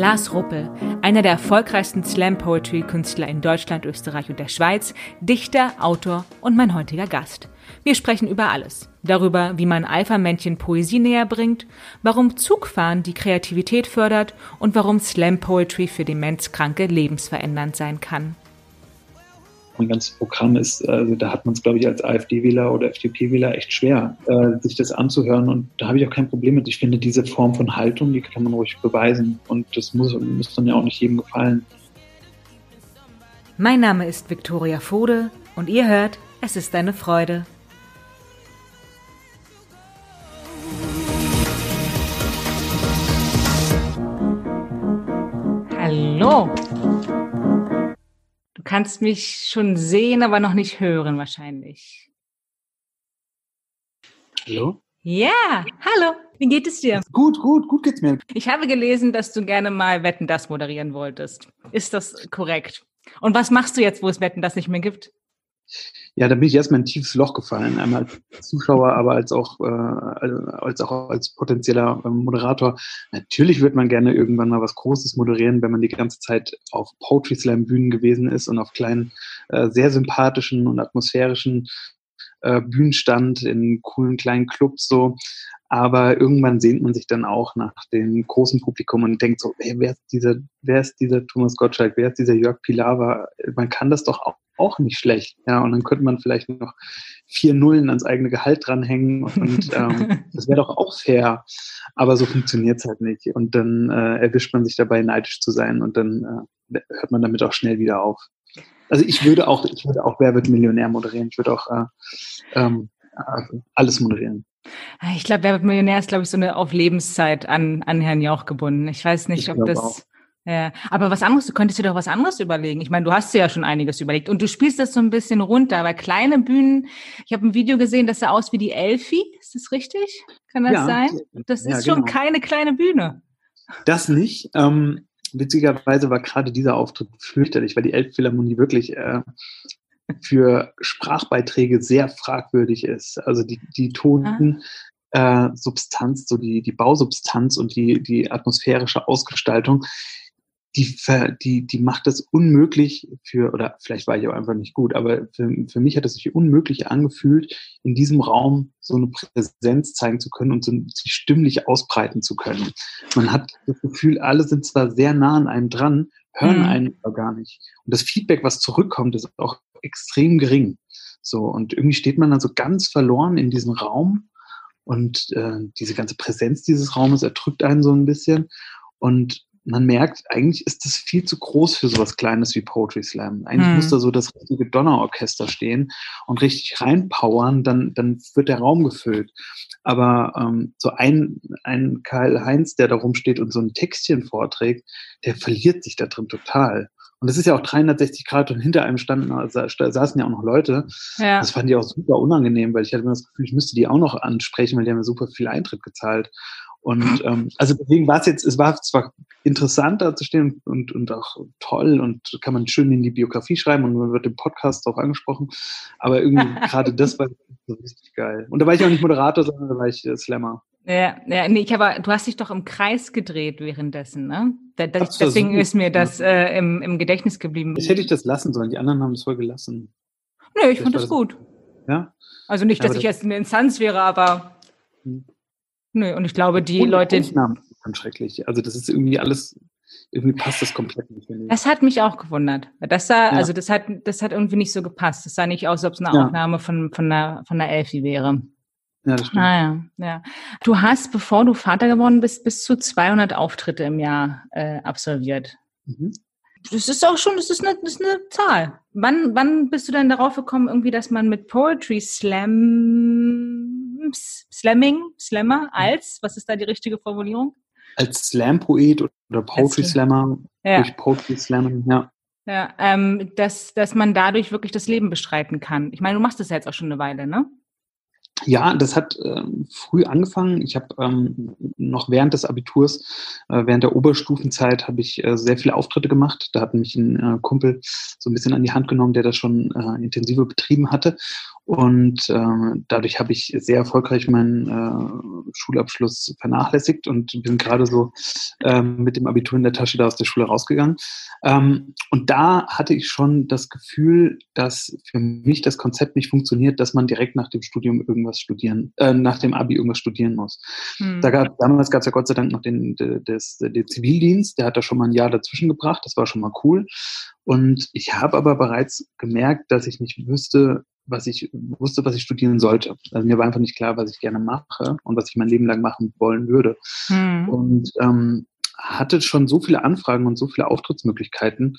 Lars Ruppel, einer der erfolgreichsten Slam-Poetry-Künstler in Deutschland, Österreich und der Schweiz, Dichter, Autor und mein heutiger Gast. Wir sprechen über alles. Darüber, wie man Alpha-Männchen Poesie näher bringt, warum Zugfahren die Kreativität fördert und warum Slam-Poetry für Demenzkranke lebensverändernd sein kann mein ganzes Programm ist, also da hat man es, glaube ich, als AfD-Wähler oder FDP-Wähler echt schwer, äh, sich das anzuhören. Und da habe ich auch kein Problem mit. Ich finde, diese Form von Haltung, die kann man ruhig beweisen. Und das muss, muss dann ja auch nicht jedem gefallen. Mein Name ist Viktoria Fode und ihr hört, es ist eine Freude. Hallo. Du kannst mich schon sehen, aber noch nicht hören wahrscheinlich. Hallo? Ja, hallo. Wie geht es dir? Gut, gut, gut geht's mir. Ich habe gelesen, dass du gerne mal Wetten das moderieren wolltest. Ist das korrekt? Und was machst du jetzt, wo es Wetten das nicht mehr gibt? Ja, da bin ich erstmal in ein tiefes Loch gefallen, einmal als Zuschauer, aber als auch, äh, als, auch als potenzieller äh, Moderator. Natürlich wird man gerne irgendwann mal was Großes moderieren, wenn man die ganze Zeit auf Poetry Slam Bühnen gewesen ist und auf kleinen, äh, sehr sympathischen und atmosphärischen äh, Bühnen stand, in coolen kleinen Clubs so. Aber irgendwann sehnt man sich dann auch nach dem großen Publikum und denkt so, ey, wer ist dieser, wer ist dieser Thomas Gottschalk, wer ist dieser Jörg Pilawa? Man kann das doch auch auch nicht schlecht. Ja, und dann könnte man vielleicht noch vier Nullen ans eigene Gehalt dranhängen und ähm, das wäre doch auch fair. Aber so funktioniert es halt nicht. Und dann äh, erwischt man sich dabei, neidisch zu sein und dann äh, hört man damit auch schnell wieder auf. Also ich würde auch, ich würde auch Wer wird Millionär moderieren. Ich würde auch äh, ähm, alles moderieren. Ich glaube, Wer wird Millionär ist, glaube ich, so eine auf Lebenszeit an, an Herrn Jauch gebunden. Ich weiß nicht, ich ob das. Auch. Ja, aber was anderes, du könntest dir doch was anderes überlegen. Ich meine, du hast dir ja schon einiges überlegt und du spielst das so ein bisschen runter, weil kleine Bühnen, ich habe ein Video gesehen, das sah aus wie die Elfi, ist das richtig? Kann das ja, sein? Das ja, ist schon genau. keine kleine Bühne. Das nicht. Ähm, witzigerweise war gerade dieser Auftritt fürchterlich, weil die Elbphilharmonie wirklich äh, für Sprachbeiträge sehr fragwürdig ist. Also die, die Tonen, ah. äh, Substanz, so die, die Bausubstanz und die, die atmosphärische Ausgestaltung, die, die, die macht es unmöglich für, oder vielleicht war ich auch einfach nicht gut, aber für, für mich hat es sich unmöglich angefühlt, in diesem Raum so eine Präsenz zeigen zu können und so, sich stimmlich ausbreiten zu können. Man hat das Gefühl, alle sind zwar sehr nah an einem dran, hören mhm. einen aber gar nicht. Und das Feedback, was zurückkommt, ist auch extrem gering. So, und irgendwie steht man dann so ganz verloren in diesem Raum und äh, diese ganze Präsenz dieses Raumes erdrückt einen so ein bisschen. Und man merkt, eigentlich ist das viel zu groß für sowas Kleines wie Poetry Slam. Eigentlich hm. muss da so das richtige Donnerorchester stehen und richtig reinpowern, dann, dann wird der Raum gefüllt. Aber ähm, so ein, ein Karl Heinz, der da rumsteht und so ein Textchen vorträgt, der verliert sich da drin total. Und das ist ja auch 360 Grad und hinter einem standen, also, saßen ja auch noch Leute. Ja. Das fand ich auch super unangenehm, weil ich hatte immer das Gefühl, ich müsste die auch noch ansprechen, weil die haben mir super viel Eintritt gezahlt. Und ähm, also deswegen war es jetzt, es war zwar interessant da zu stehen und, und auch toll und kann man schön in die Biografie schreiben und man wird im Podcast auch angesprochen, aber irgendwie gerade das war so richtig geil. Und da war ich auch nicht Moderator, sondern da war ich äh, Slammer. Ja, ja, nee, ich aber du hast dich doch im Kreis gedreht währenddessen, ne? Da, da, Ach, deswegen ist mir das äh, im, im Gedächtnis geblieben. Ich hätte ich das lassen sollen, die anderen haben es voll gelassen. Nö, ich das fand das gut. Ja? Also nicht, dass ja, ich jetzt eine Instanz wäre, aber hm. Nö, und ich glaube, die und Leute. Ausnahmen sind schrecklich. Also das ist irgendwie alles, irgendwie passt das komplett nicht. Das hat mich auch gewundert. Das sah, ja. also das hat, das hat irgendwie nicht so gepasst. Das sah nicht aus, als ob es eine ja. Aufnahme von, von einer, von einer Elfi wäre. Ja, das stimmt. Ah, ja, ja. Du hast, bevor du Vater geworden bist, bis zu 200 Auftritte im Jahr äh, absolviert. Mhm. Das ist auch schon, das ist eine, das ist eine Zahl. Wann, wann bist du denn darauf gekommen, irgendwie, dass man mit Poetry Slam Slamming, Slammer als, was ist da die richtige Formulierung? Als Slam-Poet oder Poetry Slammer, ja. durch Poetry Slammen, ja. Ja, ähm, dass, dass man dadurch wirklich das Leben bestreiten kann. Ich meine, du machst das ja jetzt auch schon eine Weile, ne? Ja, das hat ähm, früh angefangen. Ich habe ähm, noch während des Abiturs, äh, während der Oberstufenzeit, habe ich äh, sehr viele Auftritte gemacht. Da hat mich ein äh, Kumpel so ein bisschen an die Hand genommen, der das schon äh, intensiver betrieben hatte. Und äh, dadurch habe ich sehr erfolgreich meinen äh, Schulabschluss vernachlässigt und bin gerade so äh, mit dem Abitur in der Tasche da aus der Schule rausgegangen. Ähm, und da hatte ich schon das Gefühl, dass für mich das Konzept nicht funktioniert, dass man direkt nach dem Studium irgendwas studieren, äh, nach dem Abi irgendwas studieren muss. Hm. Da gab, damals gab es ja Gott sei Dank noch den, den, des, den Zivildienst, der hat da schon mal ein Jahr dazwischen gebracht, das war schon mal cool. Und ich habe aber bereits gemerkt, dass ich nicht wüsste, was ich wusste, was ich studieren sollte. Also mir war einfach nicht klar, was ich gerne mache und was ich mein Leben lang machen wollen würde. Hm. Und ähm, hatte schon so viele Anfragen und so viele Auftrittsmöglichkeiten,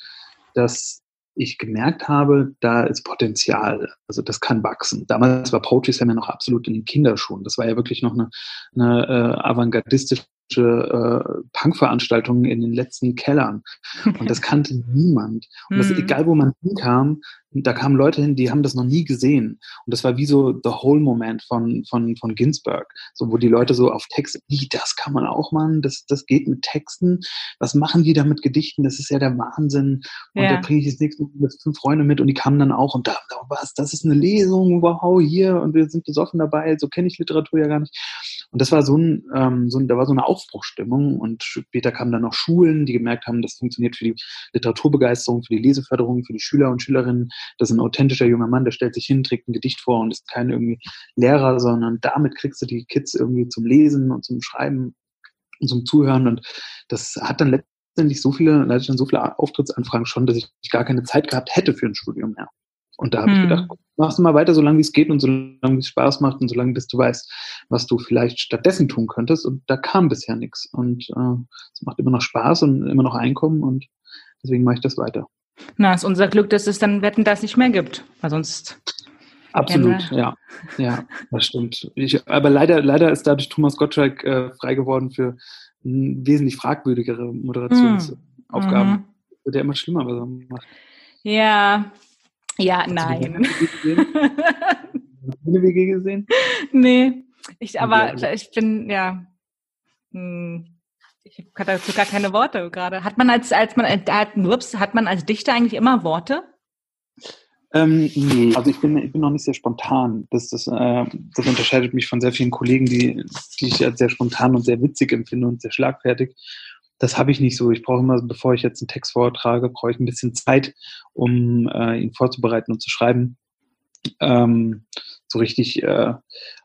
dass ich gemerkt habe, da ist Potenzial. Also das kann wachsen. Damals war Poetry Slam ja noch absolut in den Kinderschuhen. Das war ja wirklich noch eine, eine äh, avantgardistische äh, Punkveranstaltungen in den letzten Kellern. Und das kannte niemand. Und das, mhm. egal wo man hinkam, da kamen Leute hin, die haben das noch nie gesehen. Und das war wie so The Whole Moment von, von, von Ginsberg. So, wo die Leute so auf Text, wie, das kann man auch machen, das, das geht mit Texten. Was machen die da mit Gedichten? Das ist ja der Wahnsinn. Und ja. da bringe ich jetzt nichts mit fünf Freunde mit und die kamen dann auch und da, was, das ist eine Lesung, wow, hier und wir sind besoffen dabei, so kenne ich Literatur ja gar nicht. Und das war so ein, ähm, so ein, da war so eine Aufbruchstimmung und später kamen dann noch Schulen, die gemerkt haben, das funktioniert für die Literaturbegeisterung, für die Leseförderung, für die Schüler und Schülerinnen. Das ist ein authentischer junger Mann, der stellt sich hin, trägt ein Gedicht vor und ist kein irgendwie Lehrer, sondern damit kriegst du die Kids irgendwie zum Lesen und zum Schreiben und zum Zuhören und das hat dann letztendlich so viele, ich dann so viele Auftrittsanfragen schon, dass ich gar keine Zeit gehabt hätte für ein Studium mehr. Und da habe hm. ich gedacht, machst du mal weiter, solange es geht und solange es Spaß macht und solange bis du weißt, was du vielleicht stattdessen tun könntest. Und da kam bisher nichts. Und äh, es macht immer noch Spaß und immer noch Einkommen und deswegen mache ich das weiter. Na, ist unser Glück, dass es dann Wetten das nicht mehr gibt, weil sonst. Absolut, ja. Ja, das stimmt. Ich, aber leider, leider ist dadurch Thomas Gottschalk äh, frei geworden für wesentlich fragwürdigere Moderationsaufgaben. Mhm. Wird ja immer schlimmer, was er macht. Ja, ja, nein. Viele WG gesehen? Nee, ich, aber ich bin, ja, hm, ich habe dazu gar keine Worte gerade. Hat man als, als man, hat, ups, hat man als Dichter eigentlich immer Worte? Ähm, nee, also ich bin, ich bin noch nicht sehr spontan. Das, das, äh, das unterscheidet mich von sehr vielen Kollegen, die, die ich als sehr spontan und sehr witzig empfinde und sehr schlagfertig das habe ich nicht so. Ich brauche immer, bevor ich jetzt einen Text vortrage, brauche ich ein bisschen Zeit, um äh, ihn vorzubereiten und zu schreiben. Ähm, so richtig äh,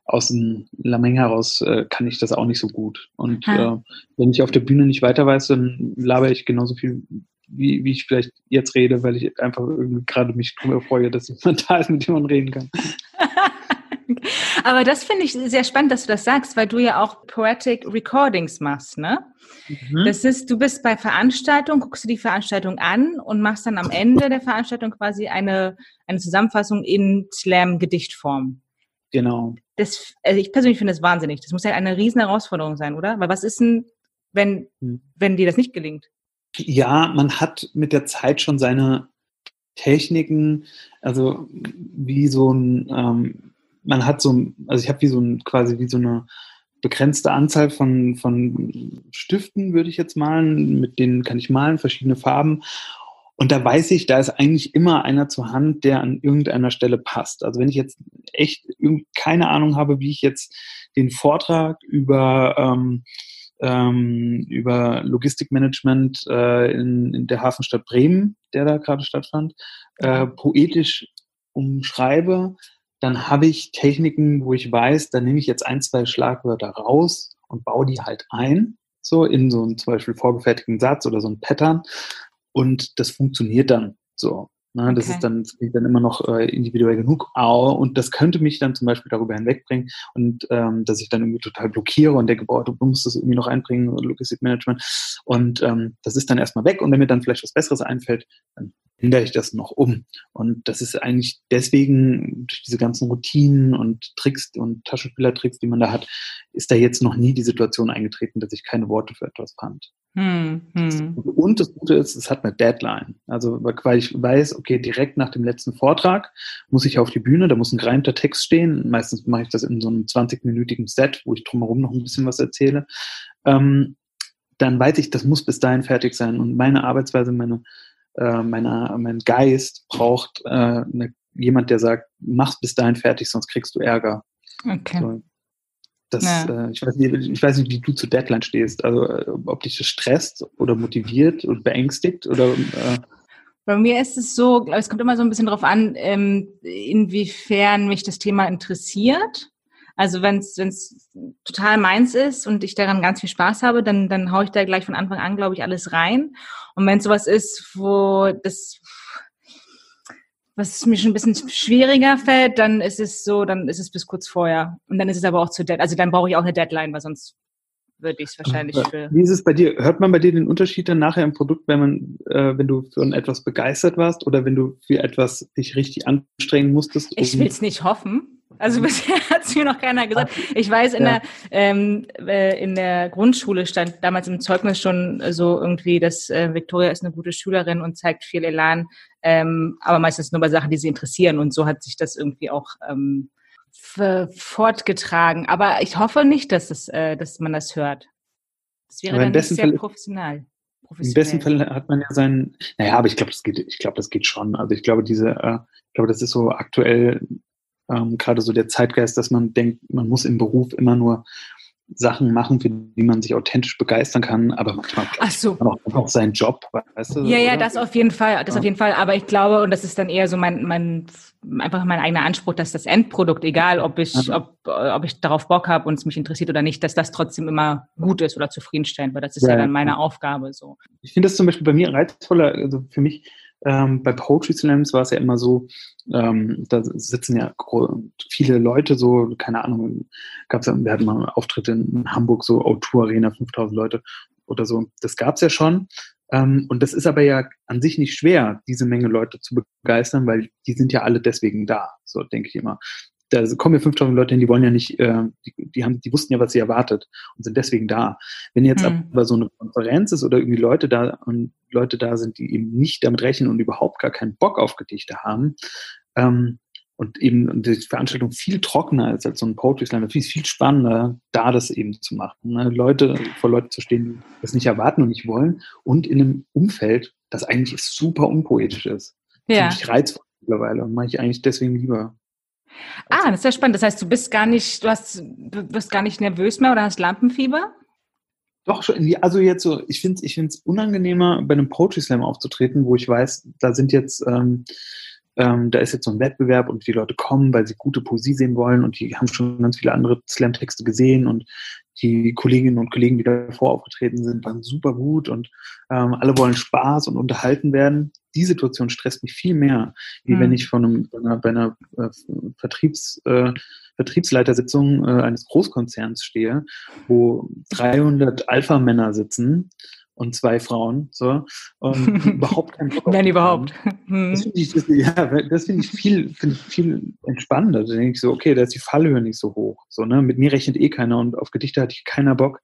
aus dem Lameng heraus äh, kann ich das auch nicht so gut. Und äh, wenn ich auf der Bühne nicht weiter weiß, dann labere ich genauso viel, wie, wie ich vielleicht jetzt rede, weil ich einfach irgendwie gerade mich freue, dass jemand da ist, mit dem man reden kann. Aber das finde ich sehr spannend, dass du das sagst, weil du ja auch Poetic Recordings machst, ne? Mhm. Das ist, du bist bei Veranstaltungen, guckst du die Veranstaltung an und machst dann am Ende der Veranstaltung quasi eine, eine Zusammenfassung in Slam-Gedichtform. Genau. Das, also ich persönlich finde das wahnsinnig. Das muss ja eine riesen Herausforderung sein, oder? Weil was ist denn, wenn, mhm. wenn dir das nicht gelingt? Ja, man hat mit der Zeit schon seine Techniken, also wie so ein, ähm, man hat so, also ich habe wie so ein, quasi wie so eine begrenzte Anzahl von, von Stiften, würde ich jetzt malen, mit denen kann ich malen, verschiedene Farben. Und da weiß ich, da ist eigentlich immer einer zur Hand, der an irgendeiner Stelle passt. Also wenn ich jetzt echt keine Ahnung habe, wie ich jetzt den Vortrag über, ähm, ähm, über Logistikmanagement äh, in, in der Hafenstadt Bremen, der da gerade stattfand, äh, poetisch umschreibe, dann habe ich Techniken, wo ich weiß, da nehme ich jetzt ein, zwei Schlagwörter raus und baue die halt ein, so in so einen zum Beispiel vorgefertigten Satz oder so ein Pattern. Und das funktioniert dann so. Ne, das okay. ist dann, das dann immer noch äh, individuell genug. Und das könnte mich dann zum Beispiel darüber hinwegbringen und ähm, dass ich dann irgendwie total blockiere und denke, boah, du musst das irgendwie noch einbringen, Logistikmanagement. Und ähm, das ist dann erstmal weg. Und wenn mir dann vielleicht was Besseres einfällt, dann ändere ich das noch um. Und das ist eigentlich deswegen, durch diese ganzen Routinen und Tricks und Taschenspielertricks, die man da hat, ist da jetzt noch nie die Situation eingetreten, dass ich keine Worte für etwas fand. Hm, hm. Und das Gute ist, es hat eine Deadline. Also, weil ich weiß, okay, direkt nach dem letzten Vortrag muss ich auf die Bühne, da muss ein gereimter Text stehen. Meistens mache ich das in so einem 20-minütigen Set, wo ich drumherum noch ein bisschen was erzähle. Ähm, dann weiß ich, das muss bis dahin fertig sein. Und meine Arbeitsweise, meine, äh, meine, mein Geist braucht äh, eine, jemand, der sagt, mach's bis dahin fertig, sonst kriegst du Ärger. Okay. So, das, ja. äh, ich, weiß nicht, ich weiß nicht, wie du zu Deadline stehst. Also äh, ob dich das stresst oder motiviert und beängstigt oder äh, bei mir ist es so, es kommt immer so ein bisschen darauf an, ähm, inwiefern mich das Thema interessiert. Also wenn es total meins ist und ich daran ganz viel Spaß habe, dann, dann haue ich da gleich von Anfang an, glaube ich, alles rein. Und wenn es sowas ist, wo das was mir schon ein bisschen schwieriger fällt, dann ist es so, dann ist es bis kurz vorher. Und dann ist es aber auch zu Deadline. Also dann brauche ich auch eine Deadline, weil sonst würde ich es wahrscheinlich für. Wie ist es bei dir? Hört man bei dir den Unterschied dann nachher im Produkt, wenn man, äh, wenn du für etwas begeistert warst oder wenn du für etwas dich richtig anstrengen musstest? Um ich will es nicht hoffen. Also bisher hat es mir noch keiner gesagt. Ich weiß, in, ja. der, ähm, äh, in der Grundschule stand damals im Zeugnis schon so irgendwie, dass äh, Victoria ist eine gute Schülerin und zeigt viel Elan, ähm, aber meistens nur bei Sachen, die sie interessieren. Und so hat sich das irgendwie auch ähm, fortgetragen. Aber ich hoffe nicht, dass, es, äh, dass man das hört. Das wäre dann sehr Fall, professionell. Im besten Fall hat man ja seinen, naja, aber ich glaube, das geht, ich glaube, das geht schon. Also ich glaube, diese, äh, ich glaube, das ist so aktuell ähm, gerade so der Zeitgeist, dass man denkt, man muss im Beruf immer nur Sachen machen, für die man sich authentisch begeistern kann, aber manchmal Ach so. man auch, auch seinen Job, weißt du? Ja, oder? ja, das auf jeden Fall, das ja. auf jeden Fall. Aber ich glaube, und das ist dann eher so mein, mein einfach mein eigener Anspruch, dass das Endprodukt, egal ob ich, ja. ob, ob ich darauf Bock habe und es mich interessiert oder nicht, dass das trotzdem immer gut ist oder zufriedenstellend, weil das ist ja, ja dann meine Aufgabe so. Ich finde das zum Beispiel bei mir reizvoller, also für mich ähm, bei Poetry Slams war es ja immer so, ähm, da sitzen ja viele Leute so, keine Ahnung, gab's ja, wir hatten mal Auftritte in Hamburg, so O2 Arena, 5000 Leute oder so. Das gab's ja schon. Ähm, und das ist aber ja an sich nicht schwer, diese Menge Leute zu begeistern, weil die sind ja alle deswegen da, so denke ich immer da kommen ja 5000 Leute hin, die wollen ja nicht, äh, die, die, haben, die wussten ja, was sie erwartet und sind deswegen da. Wenn jetzt hm. aber so eine Konferenz ist oder irgendwie Leute da und Leute da sind, die eben nicht damit rechnen und überhaupt gar keinen Bock auf Gedichte haben, ähm, und eben die Veranstaltung viel trockener ist als so ein Poetry Slam. Natürlich ist viel spannender, da das eben zu machen. Ne? Leute, vor Leuten zu stehen, die das nicht erwarten und nicht wollen und in einem Umfeld, das eigentlich super unpoetisch ist. Ja. Ziemlich reizvoll mittlerweile und mache ich eigentlich deswegen lieber. Ah, das ist ja spannend. Das heißt, du bist gar nicht, du hast, du bist gar nicht nervös mehr oder hast Lampenfieber? Doch schon, also jetzt so, ich finde es ich find's unangenehmer, bei einem Poetry Slam aufzutreten, wo ich weiß, da sind jetzt, ähm, ähm, da ist jetzt so ein Wettbewerb und die Leute kommen, weil sie gute Poesie sehen wollen und die haben schon ganz viele andere Slam-Texte gesehen und die Kolleginnen und Kollegen, die davor aufgetreten sind, waren super gut und ähm, alle wollen Spaß und unterhalten werden. Die Situation stresst mich viel mehr, wie mhm. wenn ich von einem, bei einer, bei einer äh, Vertriebs, äh, Vertriebsleitersitzung äh, eines Großkonzerns stehe, wo 300 Alpha-Männer sitzen und zwei Frauen, so, und überhaupt keinen Bock Wenn überhaupt. Hm. Das finde ich, das, ja, das finde ich viel, finde ich viel entspannender. Da denke ich so, okay, da ist die Fallhöhe nicht so hoch, so, ne, mit mir rechnet eh keiner und auf Gedichte hatte ich keiner Bock.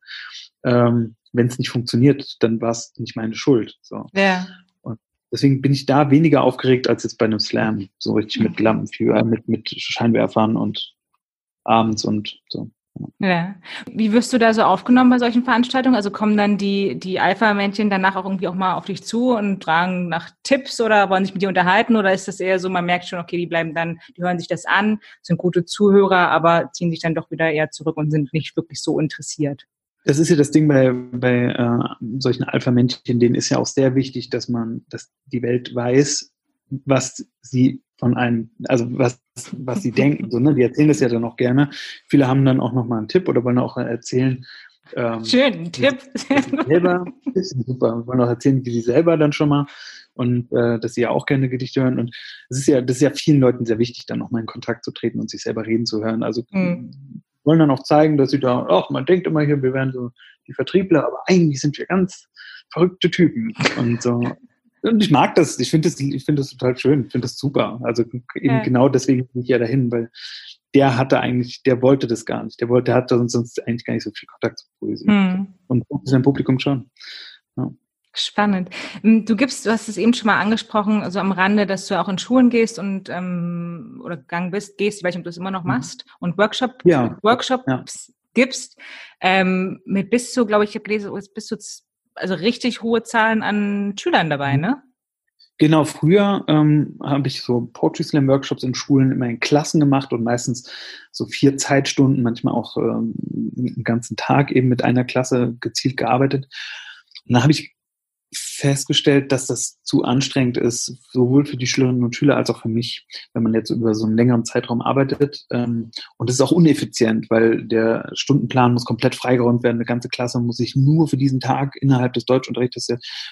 Ähm, Wenn es nicht funktioniert, dann war es nicht meine Schuld, so. Ja. Deswegen bin ich da weniger aufgeregt als jetzt bei einem Slam, so richtig mit Lampenfieber, mit, mit Scheinwerfern und abends und so. Ja. Wie wirst du da so aufgenommen bei solchen Veranstaltungen? Also kommen dann die, die Alpha-Männchen danach auch irgendwie auch mal auf dich zu und fragen nach Tipps oder wollen sich mit dir unterhalten? Oder ist das eher so, man merkt schon, okay, die bleiben dann, die hören sich das an, sind gute Zuhörer, aber ziehen sich dann doch wieder eher zurück und sind nicht wirklich so interessiert? Das ist ja das Ding bei, bei äh, solchen Alpha-Männchen, denen ist ja auch sehr wichtig, dass man, dass die Welt weiß, was sie von einem, also was, was sie denken. So, ne? Die erzählen das ja dann auch gerne. Viele haben dann auch nochmal einen Tipp oder wollen auch erzählen. Ähm, Schön, Tipp. Selber, super. Wollen auch erzählen, wie sie selber dann schon mal und äh, dass sie ja auch gerne Gedichte hören. Und es ist ja, das ist ja vielen Leuten sehr wichtig, dann nochmal in Kontakt zu treten und sich selber reden zu hören. Also mhm. Wollen dann auch zeigen, dass sie da, ach, man denkt immer hier, wir wären so die Vertriebler, aber eigentlich sind wir ganz verrückte Typen. Und so, und ich mag das, ich finde das, ich finde das total schön, ich finde das super. Also eben ja. genau deswegen bin ich ja dahin, weil der hatte eigentlich, der wollte das gar nicht. Der wollte, der hatte sonst, sonst eigentlich gar nicht so viel Kontakt zu Poesie. Hm. Und sein Publikum schon. Ja. Spannend. Hm, du gibst, du hast es eben schon mal angesprochen, also am Rande, dass du auch in Schulen gehst und ähm, oder gegangen bist, gehst, ich weiß nicht, ob du es immer noch mhm. machst, und Workshop, ja. Workshops ja. gibst, ähm, mit bis zu, glaube ich, ich habe gelesen, bis zu also richtig hohe Zahlen an Schülern dabei, mhm. ne? Genau, früher ähm, habe ich so Poetry Slam Workshops in Schulen immer in Klassen gemacht und meistens so vier Zeitstunden, manchmal auch ähm, einen ganzen Tag eben mit einer Klasse gezielt gearbeitet. Und da habe ich festgestellt, dass das zu anstrengend ist, sowohl für die Schülerinnen und Schüler als auch für mich, wenn man jetzt über so einen längeren Zeitraum arbeitet. Ähm, und es ist auch uneffizient, weil der Stundenplan muss komplett freigeräumt werden. Eine ganze Klasse muss sich nur für diesen Tag innerhalb des Deutschunterrichtes,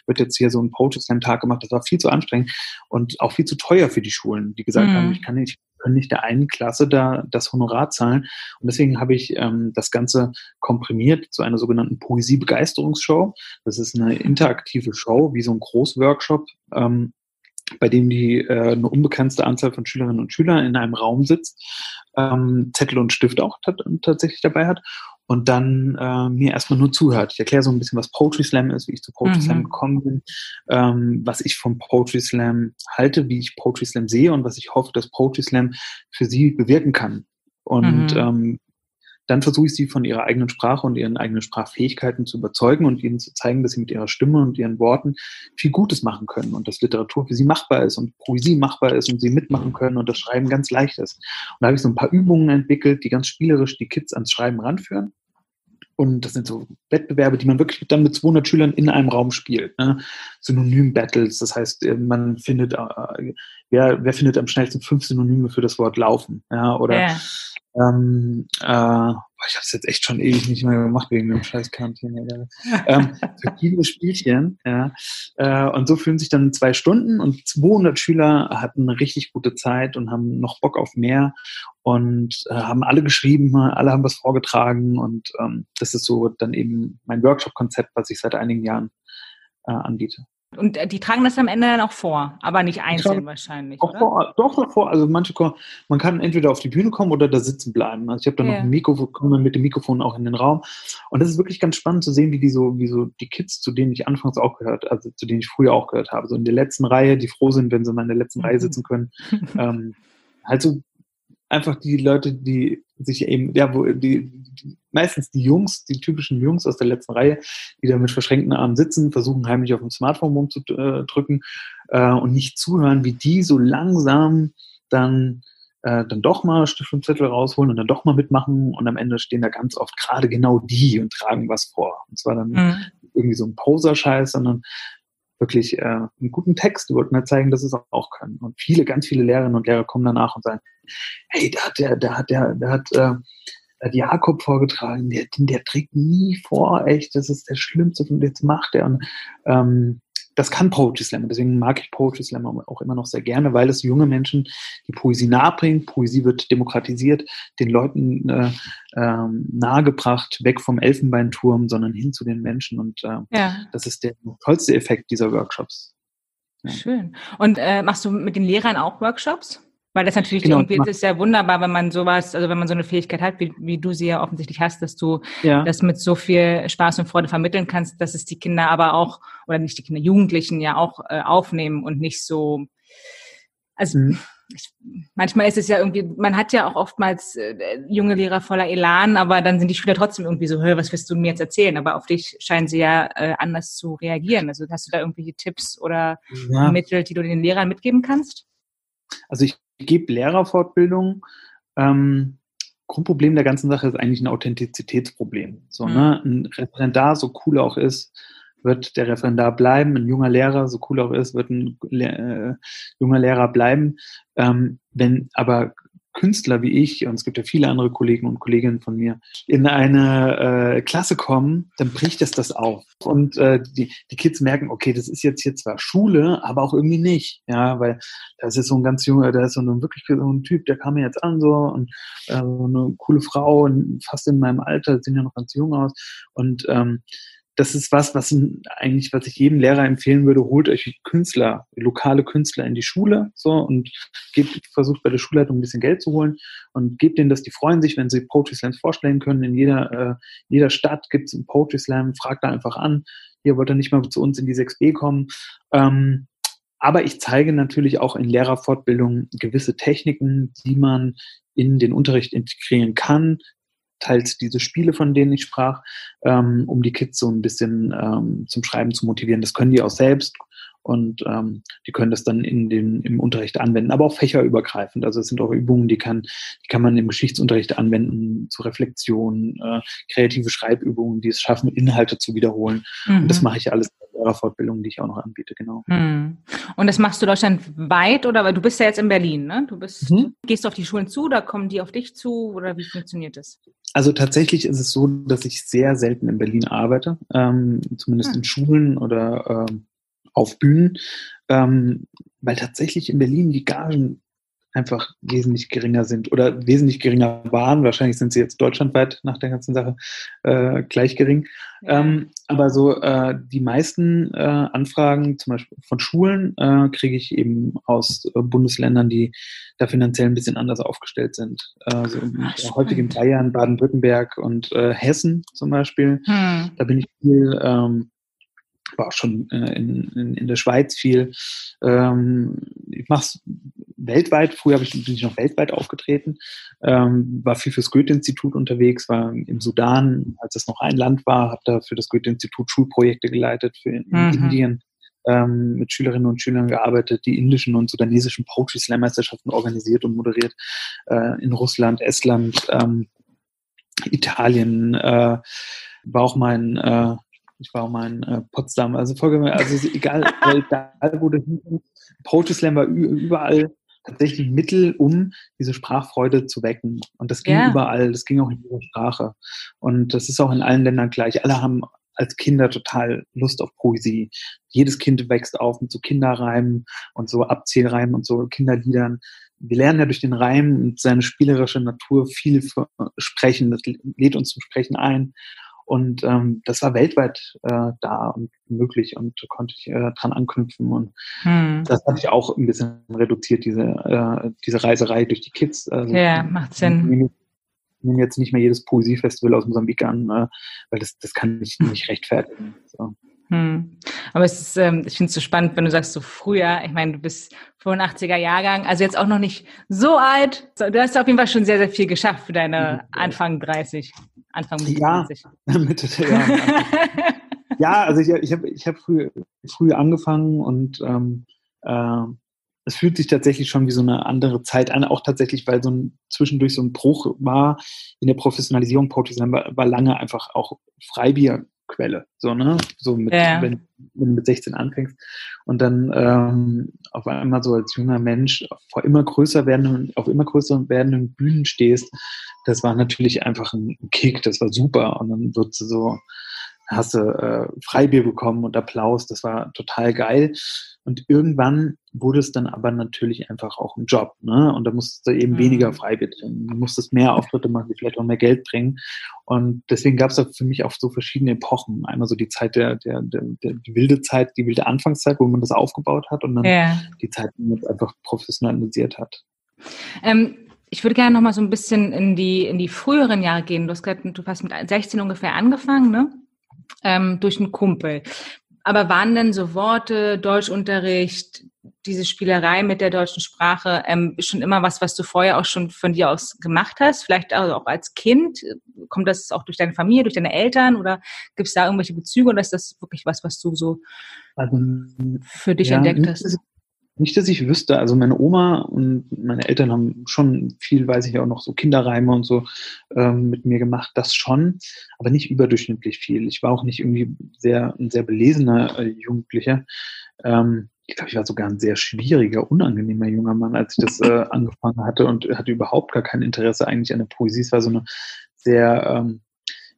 wird jetzt hier so ein Poetry Slam Tag gemacht. Das war viel zu anstrengend und auch viel zu teuer für die Schulen, die gesagt mhm. haben, ich kann nicht können nicht der einen Klasse da das Honorar zahlen. Und deswegen habe ich ähm, das Ganze komprimiert zu einer sogenannten Poesie-Begeisterungsshow. Das ist eine interaktive Show, wie so ein Großworkshop, ähm, bei dem die äh, eine unbegrenzte Anzahl von Schülerinnen und Schülern in einem Raum sitzt, ähm, Zettel und Stift auch tatsächlich dabei hat und dann äh, mir erstmal nur zuhört. Ich erkläre so ein bisschen, was Poetry Slam ist, wie ich zu Poetry mhm. Slam gekommen bin, ähm, was ich vom Poetry Slam halte, wie ich Poetry Slam sehe und was ich hoffe, dass Poetry Slam für sie bewirken kann. Und mhm. ähm, dann versuche ich sie von ihrer eigenen Sprache und ihren eigenen Sprachfähigkeiten zu überzeugen und ihnen zu zeigen, dass sie mit ihrer Stimme und ihren Worten viel Gutes machen können und dass Literatur für sie machbar ist und Poesie machbar ist und sie mitmachen können und das Schreiben ganz leicht ist. Und da habe ich so ein paar Übungen entwickelt, die ganz spielerisch die Kids ans Schreiben ranführen. Und das sind so Wettbewerbe, die man wirklich dann mit 200 Schülern in einem Raum spielt. Ne? Synonym-Battles, das heißt, äh, man findet, äh, wer, wer findet am schnellsten fünf Synonyme für das Wort laufen? Ja, oder ja. Ähm, äh, ich habe es jetzt echt schon ewig nicht mehr gemacht wegen dem scheiß Quarantäne. ähm, verschiedene Spielchen. Ja, äh, und so fühlen sich dann zwei Stunden und 200 Schüler hatten eine richtig gute Zeit und haben noch Bock auf mehr und äh, haben alle geschrieben, alle haben was vorgetragen und ähm, das ist so dann eben mein Workshop-Konzept, was ich seit einigen Jahren äh, anbiete. Und äh, die tragen das am Ende dann auch vor, aber nicht einzeln wahrscheinlich. Auch vor, doch noch vor. Also manche man kann entweder auf die Bühne kommen oder da sitzen bleiben. Also ich habe da yeah. noch ein Mikrofon, komme mit dem Mikrofon auch in den Raum. Und das ist wirklich ganz spannend zu sehen, wie die so, wie so die Kids, zu denen ich anfangs auch gehört, also zu denen ich früher auch gehört habe, so in der letzten Reihe, die froh sind, wenn sie mal in der letzten Reihe mhm. sitzen können. ähm, halt so einfach die Leute, die sich eben, ja, wo die, die, meistens die Jungs, die typischen Jungs aus der letzten Reihe, die da mit verschränkten Armen sitzen, versuchen heimlich auf dem Smartphone rumzudrücken äh, und nicht zuhören, wie die so langsam dann äh, dann doch mal Stift und Zettel rausholen und dann doch mal mitmachen und am Ende stehen da ganz oft gerade genau die und tragen was vor. Und zwar dann mhm. irgendwie so ein Poser-Scheiß, sondern wirklich äh, einen guten Text. Die wollten halt zeigen, dass sie es auch können. Und viele, ganz viele Lehrerinnen und Lehrer kommen danach und sagen, hey, da hat der, der hat der, der hat äh, Jakob vorgetragen, der, der trägt nie vor, echt, das ist der Schlimmste, und jetzt macht er. Und ähm, das kann Poetry Slam. Deswegen mag ich Poetry Slam auch immer noch sehr gerne, weil es junge Menschen die Poesie nahebringt. Poesie wird demokratisiert, den Leuten äh, äh, nahegebracht, weg vom Elfenbeinturm, sondern hin zu den Menschen. Und äh, ja. das ist der tollste Effekt dieser Workshops. Ja. Schön. Und äh, machst du mit den Lehrern auch Workshops? Weil das natürlich genau, irgendwie ist ja wunderbar, wenn man sowas, also wenn man so eine Fähigkeit hat, wie, wie du sie ja offensichtlich hast, dass du ja. das mit so viel Spaß und Freude vermitteln kannst, dass es die Kinder aber auch, oder nicht die Kinder, Jugendlichen ja auch äh, aufnehmen und nicht so, also mhm. ich, manchmal ist es ja irgendwie, man hat ja auch oftmals äh, junge Lehrer voller Elan, aber dann sind die Schüler trotzdem irgendwie so, hör, was wirst du mir jetzt erzählen? Aber auf dich scheinen sie ja äh, anders zu reagieren. Also hast du da irgendwelche Tipps oder ja. Mittel, die du den Lehrern mitgeben kannst? Also ich gebe Lehrerfortbildung. Ähm, Grundproblem der ganzen Sache ist eigentlich ein Authentizitätsproblem. So, mhm. ne? Ein Referendar, so cool auch ist, wird der Referendar bleiben. Ein junger Lehrer, so cool auch ist, wird ein äh, junger Lehrer bleiben. Ähm, wenn aber Künstler wie ich, und es gibt ja viele andere Kollegen und Kolleginnen von mir, in eine äh, Klasse kommen, dann bricht es das auf. Und äh, die, die Kids merken, okay, das ist jetzt hier zwar Schule, aber auch irgendwie nicht. Ja, weil das ist so ein ganz junger, da ist so ein wirklich so ein Typ, der kam mir jetzt an so und äh, so eine coole Frau fast in meinem Alter, sehen ja noch ganz jung aus. Und ähm, das ist was, was eigentlich, was ich jedem Lehrer empfehlen würde, holt euch Künstler, lokale Künstler in die Schule, so, und gebt, versucht bei der Schulleitung ein bisschen Geld zu holen und gebt denen das, die freuen sich, wenn sie Poetry Slams vorstellen können. In jeder, äh, jeder Stadt gibt es einen Poetry Slam, fragt da einfach an. Ihr wollt dann nicht mal zu uns in die 6b kommen. Ähm, aber ich zeige natürlich auch in Lehrerfortbildung gewisse Techniken, die man in den Unterricht integrieren kann, teils diese Spiele, von denen ich sprach, ähm, um die Kids so ein bisschen ähm, zum Schreiben zu motivieren. Das können die auch selbst und ähm, die können das dann in den, im Unterricht anwenden, aber auch fächerübergreifend. Also es sind auch Übungen, die kann, die kann man im Geschichtsunterricht anwenden, zur Reflexion, äh, kreative Schreibübungen, die es schaffen, Inhalte zu wiederholen. Mhm. Und das mhm. mache ich alles in der Fortbildung, die ich auch noch anbiete, genau. Mhm. Und das machst du deutschlandweit oder weil du bist ja jetzt in Berlin, ne? Du bist, mhm. gehst du auf die Schulen zu, da kommen die auf dich zu oder wie funktioniert das? Also tatsächlich ist es so, dass ich sehr selten in Berlin arbeite, ähm, zumindest hm. in Schulen oder ähm, auf Bühnen, ähm, weil tatsächlich in Berlin die Gagen einfach wesentlich geringer sind oder wesentlich geringer waren. Wahrscheinlich sind sie jetzt deutschlandweit nach der ganzen Sache äh, gleich gering. Ja. Ähm, aber so äh, die meisten äh, Anfragen, zum Beispiel von Schulen, äh, kriege ich eben aus äh, Bundesländern, die da finanziell ein bisschen anders aufgestellt sind. Also Ach, häufig in Bayern, Baden-Württemberg und äh, Hessen zum Beispiel. Hm. Da bin ich viel ähm, war auch schon äh, in, in, in der Schweiz viel. Ähm, ich mache es weltweit. Früher ich, bin ich noch weltweit aufgetreten, ähm, war viel fürs Goethe-Institut unterwegs, war im Sudan, als es noch ein Land war, habe da für das Goethe-Institut Schulprojekte geleitet, für in, mhm. Indien ähm, mit Schülerinnen und Schülern gearbeitet, die indischen und sudanesischen Poetry Slam Meisterschaften organisiert und moderiert, äh, in Russland, Estland, ähm, Italien, äh, war auch mein äh, ich war auch mal in äh, Potsdam. Also folge also egal, egal wo du hinkommst, Poetry Slam war überall tatsächlich Mittel, um diese Sprachfreude zu wecken. Und das ging ja. überall, das ging auch in jeder Sprache. Und das ist auch in allen Ländern gleich. Alle haben als Kinder total Lust auf Poesie. Jedes Kind wächst auf mit so Kinderreimen und so Abzählreimen und so Kinderliedern. Wir lernen ja durch den Reim und seine spielerische Natur viel sprechen. Das lädt uns zum Sprechen ein. Und ähm, das war weltweit äh, da und möglich und konnte ich äh, dran anknüpfen. Und hm. das habe ich auch ein bisschen reduziert, diese, äh, diese Reiserei durch die Kids. Also, ja, macht Sinn. Ich nehme jetzt nicht mehr jedes Poesiefestival aus Mosambik an, äh, weil das, das kann ich nicht rechtfertigen. So. Hm. Aber es ist, ähm, ich finde es so spannend, wenn du sagst, so früher, ich meine, du bist 85er Jahrgang, also jetzt auch noch nicht so alt. Du hast auf jeden Fall schon sehr, sehr viel geschafft für deine Anfang 30. Anfang Mitte ja, 20. Mitte der Jahre. ja, also ich, ich habe ich hab früh, früh angefangen und ähm, äh, es fühlt sich tatsächlich schon wie so eine andere Zeit an, auch tatsächlich, weil so ein zwischendurch so ein Bruch war in der Professionalisierung. Poetry war, war lange einfach auch Freibierquelle, so ne, so mit, ja. wenn, wenn, du mit 16 anfängst und dann ähm, auf einmal so als junger Mensch vor immer größer werdenden, auf immer größer werdenden Bühnen stehst das war natürlich einfach ein Kick, das war super. Und dann wird so, hast du äh, Freibier bekommen und Applaus, das war total geil. Und irgendwann wurde es dann aber natürlich einfach auch ein Job, ne? Und da musstest du eben mhm. weniger Freibier trinken. Du musstest mehr Auftritte machen, die vielleicht auch mehr Geld bringen. Und deswegen gab es da für mich auch so verschiedene Epochen. Einmal so die Zeit der, der, der, der die wilde Zeit, die wilde Anfangszeit, wo man das aufgebaut hat und dann ja. die Zeit, die man es einfach professionalisiert hat. Ähm, ich würde gerne noch mal so ein bisschen in die, in die früheren Jahre gehen. Du hast gerade, du hast mit 16 ungefähr angefangen, ne? Ähm, durch einen Kumpel. Aber waren denn so Worte, Deutschunterricht, diese Spielerei mit der deutschen Sprache ähm, schon immer was, was du vorher auch schon von dir aus gemacht hast? Vielleicht auch als Kind? Kommt das auch durch deine Familie, durch deine Eltern oder gibt es da irgendwelche Bezüge oder ist das wirklich was, was du so also, für dich ja, entdeckt hast? Nicht, dass ich wüsste. Also meine Oma und meine Eltern haben schon viel, weiß ich auch noch, so Kinderreime und so ähm, mit mir gemacht. Das schon, aber nicht überdurchschnittlich viel. Ich war auch nicht irgendwie sehr, ein sehr belesener äh, Jugendlicher. Ähm, ich glaube, ich war sogar ein sehr schwieriger, unangenehmer junger Mann, als ich das äh, angefangen hatte und hatte überhaupt gar kein Interesse eigentlich an der Poesie. Es war so eine sehr, ähm,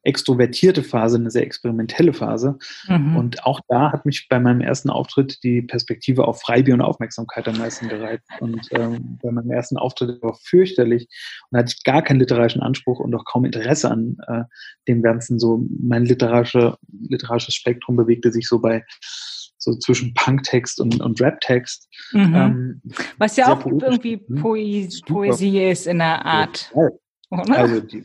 extrovertierte Phase, eine sehr experimentelle Phase. Mhm. Und auch da hat mich bei meinem ersten Auftritt die Perspektive auf Freibier und Aufmerksamkeit am meisten gereizt. Und ähm, bei meinem ersten Auftritt war fürchterlich und hatte ich gar keinen literarischen Anspruch und auch kaum Interesse an äh, dem Ganzen. So mein literarische, literarisches Spektrum bewegte sich so bei so zwischen Punktext und, und Raptext. Mhm. Ähm, Was ja auch irgendwie Poesie, Poesie ist in der Art. Ja. Also die,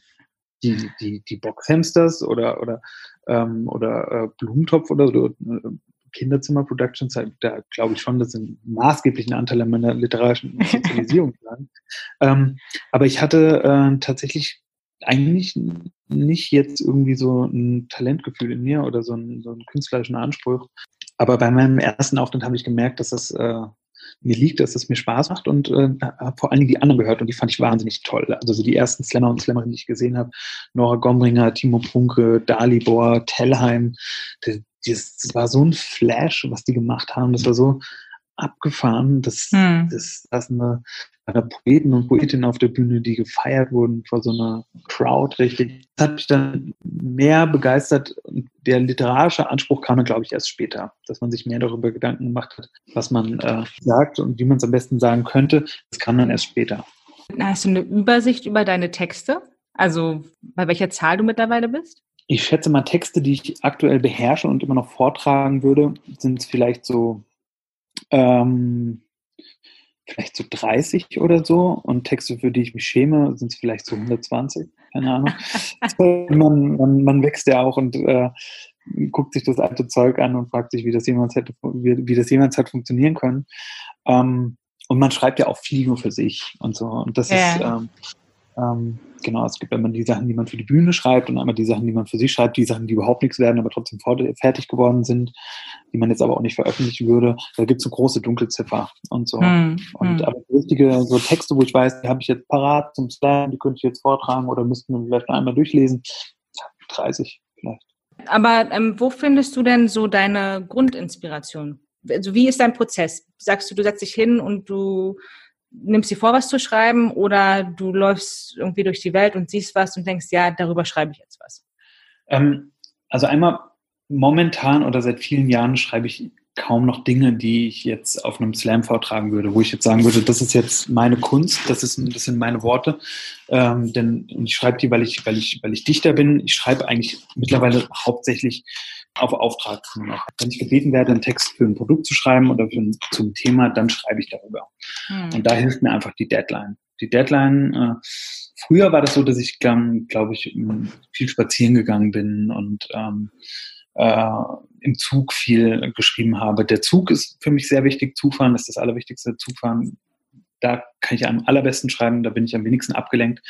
die, die, die Boxhamsters oder, oder, ähm, oder äh, Blumentopf oder so, äh, Kinderzimmer Productions, da glaube ich schon, das sind maßgeblichen Anteil an meiner literarischen Sozialisierung. ähm, aber ich hatte äh, tatsächlich eigentlich nicht jetzt irgendwie so ein Talentgefühl in mir oder so, ein, so einen künstlerischen Anspruch. Aber bei meinem ersten Auftritt habe ich gemerkt, dass das äh, mir liegt, dass es mir Spaß macht und äh, habe vor allen Dingen die anderen gehört und die fand ich wahnsinnig toll. Also so die ersten Slammer und Slammerinnen, die ich gesehen habe, Nora Gombringer, Timo Punke, Dalibor, Tellheim, das, das war so ein Flash, was die gemacht haben. Das war so abgefahren. Das, hm. das, das eine, eine Poeten und Poetinnen auf der Bühne, die gefeiert wurden vor so einer Crowd, richtig. Das hat mich dann mehr begeistert. Der literarische Anspruch kam dann, glaube ich, erst später, dass man sich mehr darüber Gedanken gemacht hat, was man äh, sagt und wie man es am besten sagen könnte. Das kam dann erst später. Hast du eine Übersicht über deine Texte? Also bei welcher Zahl du mittlerweile bist? Ich schätze mal, Texte, die ich aktuell beherrsche und immer noch vortragen würde, sind vielleicht so ähm, vielleicht so 30 oder so. Und Texte, für die ich mich schäme, sind es vielleicht so 120. Keine Ahnung. man, man, man, wächst ja auch und äh, guckt sich das alte Zeug an und fragt sich, wie das jemals hätte, wie, wie das jemals hat funktionieren können. Ähm, und man schreibt ja auch viel nur für sich und so. Und das ja. ist, ähm, ähm, genau, es gibt immer die Sachen, die man für die Bühne schreibt und einmal die Sachen, die man für sich schreibt, die Sachen, die überhaupt nichts werden, aber trotzdem fertig geworden sind, die man jetzt aber auch nicht veröffentlichen würde. Da gibt es eine große Dunkelziffer und so. Hm, und hm. aber richtige so Texte, wo ich weiß, die habe ich jetzt parat zum Slam, die könnte ich jetzt vortragen oder müssten wir vielleicht noch einmal durchlesen. 30 vielleicht. Aber ähm, wo findest du denn so deine Grundinspiration? Also wie ist dein Prozess? Sagst du, du setzt dich hin und du nimmst dir vor, was zu schreiben oder du läufst irgendwie durch die Welt und siehst was und denkst, ja, darüber schreibe ich jetzt was? Ähm, also einmal momentan oder seit vielen Jahren schreibe ich kaum noch Dinge, die ich jetzt auf einem Slam vortragen würde, wo ich jetzt sagen würde, das ist jetzt meine Kunst, das, ist, das sind meine Worte. Ähm, denn ich schreibe die, weil ich, weil ich, weil ich Dichter bin. Ich schreibe eigentlich mittlerweile hauptsächlich auf Auftrag. Wenn ich gebeten werde, einen Text für ein Produkt zu schreiben oder für ein, zum Thema, dann schreibe ich darüber. Hm. Und da hilft mir einfach die Deadline. Die Deadline, äh, früher war das so, dass ich, glaube glaub ich, viel spazieren gegangen bin und ähm, äh, im Zug viel geschrieben habe. Der Zug ist für mich sehr wichtig. Zugfahren ist das Allerwichtigste. Zugfahren, da kann ich am allerbesten schreiben, da bin ich am wenigsten abgelenkt.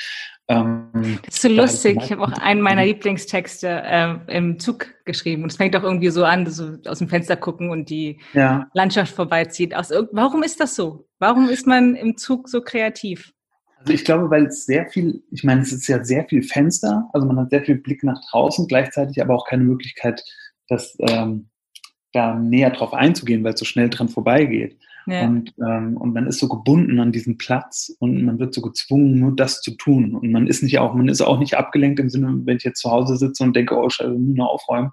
Ähm, das ist so lustig. Ich habe auch einen meiner Lieblingstexte äh, im Zug geschrieben. Und es fängt auch irgendwie so an, so aus dem Fenster gucken und die ja. Landschaft vorbeizieht. Aus, warum ist das so? Warum ist man im Zug so kreativ? Also ich glaube, weil es sehr viel, ich meine, es ist ja sehr viel Fenster, also man hat sehr viel Blick nach draußen, gleichzeitig aber auch keine Möglichkeit, das ähm, da näher drauf einzugehen, weil es so schnell dran vorbeigeht. Ja. Und, ähm, und man ist so gebunden an diesen Platz und man wird so gezwungen, nur das zu tun. Und man ist nicht auch, man ist auch nicht abgelenkt im Sinne, wenn ich jetzt zu Hause sitze und denke, oh, scheiße, nur aufräumen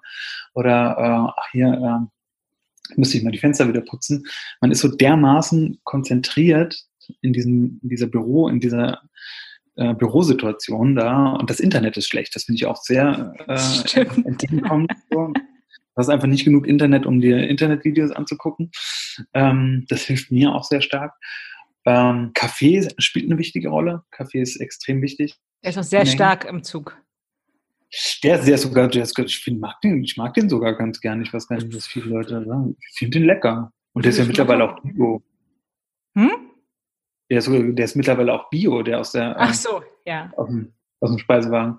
oder äh, ach hier, äh, müsste ich mal die Fenster wieder putzen. Man ist so dermaßen konzentriert in diesem, in dieser Büro, in dieser äh, Bürosituation da und das Internet ist schlecht. Das finde ich auch sehr äh, entgegenkommend. Du hast einfach nicht genug Internet, um dir Internetvideos anzugucken. Ähm, das hilft mir auch sehr stark. Ähm, Kaffee spielt eine wichtige Rolle. Kaffee ist extrem wichtig. Er ist auch sehr stark im Zug. Der, der sogar, der ist, ich, mag den, ich mag den sogar ganz gerne. Ich weiß gar nicht, was viele Leute sagen. Ich finde den lecker. Und der ist ja mittlerweile auch Bio. Hm? Der ist, der ist mittlerweile auch Bio, der aus der Ach ähm, so, ja. aus, dem, aus dem Speisewagen.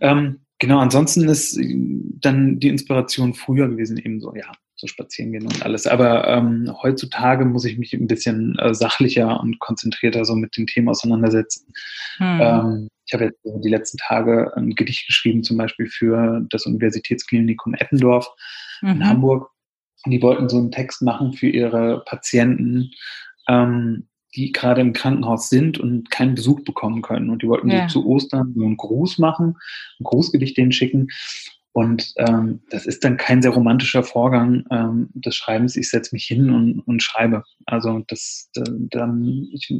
Ähm, genau, ansonsten ist dann die Inspiration früher gewesen, eben so, ja, so spazieren gehen und alles. Aber ähm, heutzutage muss ich mich ein bisschen äh, sachlicher und konzentrierter so mit den Themen auseinandersetzen. Hm. Ähm, ich habe jetzt die letzten Tage ein Gedicht geschrieben, zum Beispiel für das Universitätsklinikum Eppendorf mhm. in Hamburg. Die wollten so einen Text machen für ihre Patienten, ähm, die gerade im Krankenhaus sind und keinen Besuch bekommen können. Und die wollten ja. zu Ostern so einen Gruß machen, ein Grußgedicht denen schicken. Und ähm, das ist dann kein sehr romantischer Vorgang ähm, des Schreibens. Ich setze mich hin und, und schreibe. Also das, dann, ich,